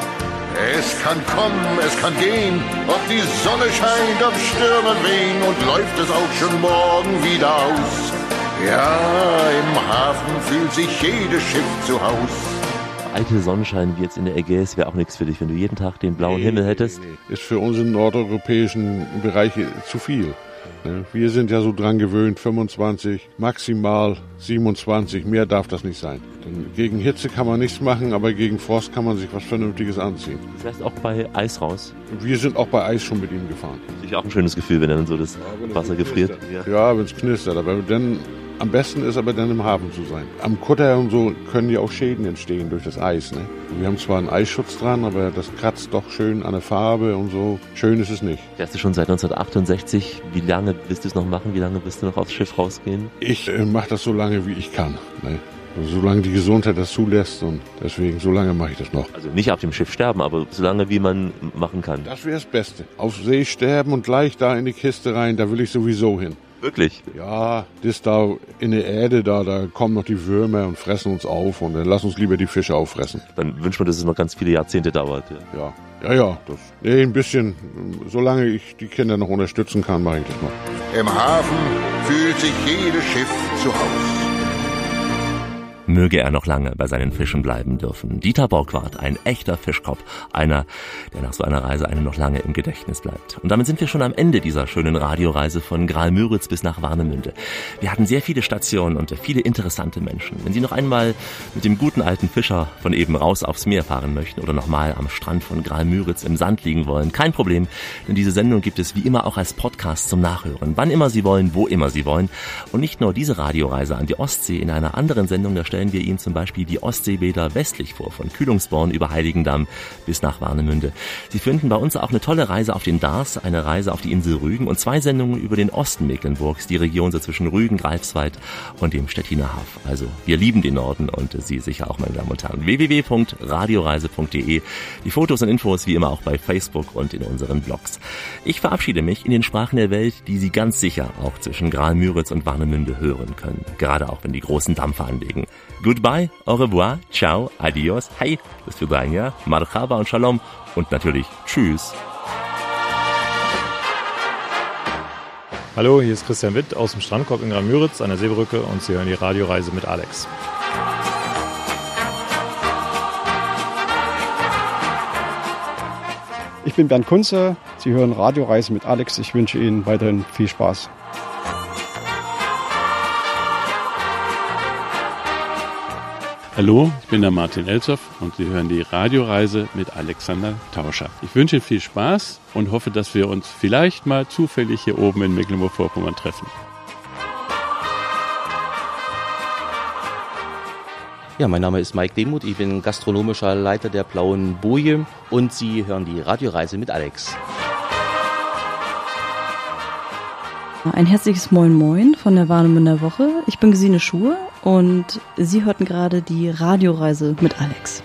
Es kann kommen, es kann gehen, ob die Sonne scheint, ob Stürme wehen und läuft es auch schon morgen wieder aus. Ja, im Hafen fühlt sich jedes Schiff zu Haus. Alte Sonnenschein wie jetzt in der Ägäis wäre auch nichts für dich, wenn du jeden Tag den blauen Himmel hättest. Ist für unseren nordeuropäischen Bereich zu viel. Ne? Wir sind ja so dran gewöhnt, 25, maximal 27, mehr darf das nicht sein. Denn gegen Hitze kann man nichts machen, aber gegen Frost kann man sich was Vernünftiges anziehen. Du fährst auch bei Eis raus. Wir sind auch bei Eis schon mit ihm gefahren. Natürlich auch ein schönes Gefühl, wenn dann so das Wasser gefriert. Ja, wenn es knistert. Aber dann, am besten ist aber dann im Hafen zu sein. Am Kutter und so können ja auch Schäden entstehen durch das Eis. Ne? Wir haben zwar einen Eisschutz dran, aber das kratzt doch schön an der Farbe und so. Schön ist es nicht. Fährst du schon seit 1968. Wie lange willst du es noch machen? Wie lange wirst du noch aufs Schiff rausgehen? Ich äh, mache das so lange, wie ich kann. Ne? Also, solange die Gesundheit das zulässt und deswegen, so lange mache ich das noch. Also nicht auf dem Schiff sterben, aber so lange wie man machen kann. Das wäre das Beste. Auf See sterben und gleich da in die Kiste rein, da will ich sowieso hin. Wirklich? Ja, das da in der Erde, da, da kommen noch die Würmer und fressen uns auf und dann lass uns lieber die Fische auffressen. Dann wünscht man, dass es noch ganz viele Jahrzehnte dauert. Ja, ja, ja. Das, nee, ein bisschen, solange ich die Kinder noch unterstützen kann, mache ich das noch. Im Hafen fühlt sich jedes Schiff zu Haus. Möge er noch lange bei seinen Fischen bleiben dürfen. Dieter Borgward, ein echter Fischkopf. Einer, der nach so einer Reise einem noch lange im Gedächtnis bleibt. Und damit sind wir schon am Ende dieser schönen Radioreise von Graal-Müritz bis nach Warnemünde. Wir hatten sehr viele Stationen und viele interessante Menschen. Wenn Sie noch einmal mit dem guten alten Fischer von eben raus aufs Meer fahren möchten oder nochmal am Strand von Graal-Müritz im Sand liegen wollen, kein Problem, denn diese Sendung gibt es wie immer auch als Podcast zum Nachhören. Wann immer Sie wollen, wo immer Sie wollen. Und nicht nur diese Radioreise an die Ostsee, in einer anderen Sendung, da stellen wir Ihnen zum Beispiel die Ostseebäder westlich vor, von Kühlungsborn über Heiligendamm bis nach Warnemünde. Sie finden bei uns auch eine tolle Reise auf den Dars, eine Reise auf die Insel Rügen und zwei Sendungen über den Osten Mecklenburgs, die Region so zwischen Rügen, Greifswald und dem Stettiner Haff. Also, wir lieben den Norden und Sie sicher auch, meine Damen und Herren. www.radioreise.de. Die Fotos und Infos wie immer auch bei Facebook und in unseren Blogs. Ich verabschiede mich in den Sprachen der Welt, die Sie ganz sicher auch zwischen Graal-Müritz und Warnemünde hören können. Gerade auch wenn die großen Dampfer anlegen. Goodbye, au revoir, ciao, adios, hey, das wir sagen, ja, marhaba und shalom und natürlich tschüss. Hallo, hier ist Christian Witt aus dem Strandkorb in Graal-Müritz an der Seebrücke und Sie hören die Radioreise mit Alex. Ich bin Bernd Kunze. Sie hören Radioreise mit Alex. Ich wünsche Ihnen weiterhin viel Spaß. Hallo, ich bin der Martin Elzoff und Sie hören die Radioreise mit Alexander Tauscher. Ich wünsche Ihnen viel Spaß und hoffe, dass wir uns vielleicht mal zufällig hier oben in Mecklenburg-Vorpommern treffen. Ja, mein Name ist Mike Demuth, ich bin gastronomischer Leiter der Blauen Boje und Sie hören die Radioreise mit Alex. Ein herzliches Moin Moin von der Warnemünder Woche. Ich bin Gesine Schuhe und Sie hörten gerade die Radioreise mit Alex.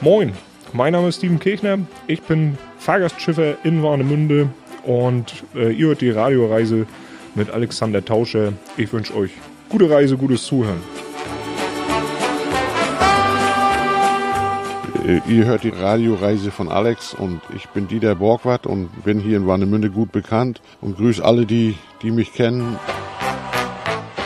Moin, mein Name ist Steven Kirchner. Ich bin Fahrgastschiffer in Warnemünde und äh, ihr hört die Radioreise mit Alexander Tauscher. Ich wünsche euch gute Reise, gutes Zuhören. Ihr hört die Radioreise von Alex und ich bin Dieter Borgwart und bin hier in Warnemünde gut bekannt und grüße alle, die, die mich kennen.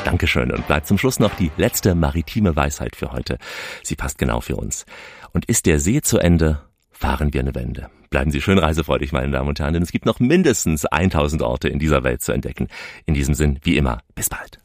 Dankeschön und bleibt zum Schluss noch die letzte maritime Weisheit für heute. Sie passt genau für uns. Und ist der See zu Ende, fahren wir eine Wende. Bleiben Sie schön reisefreudig, meine Damen und Herren, denn es gibt noch mindestens 1000 Orte in dieser Welt zu entdecken. In diesem Sinn, wie immer, bis bald.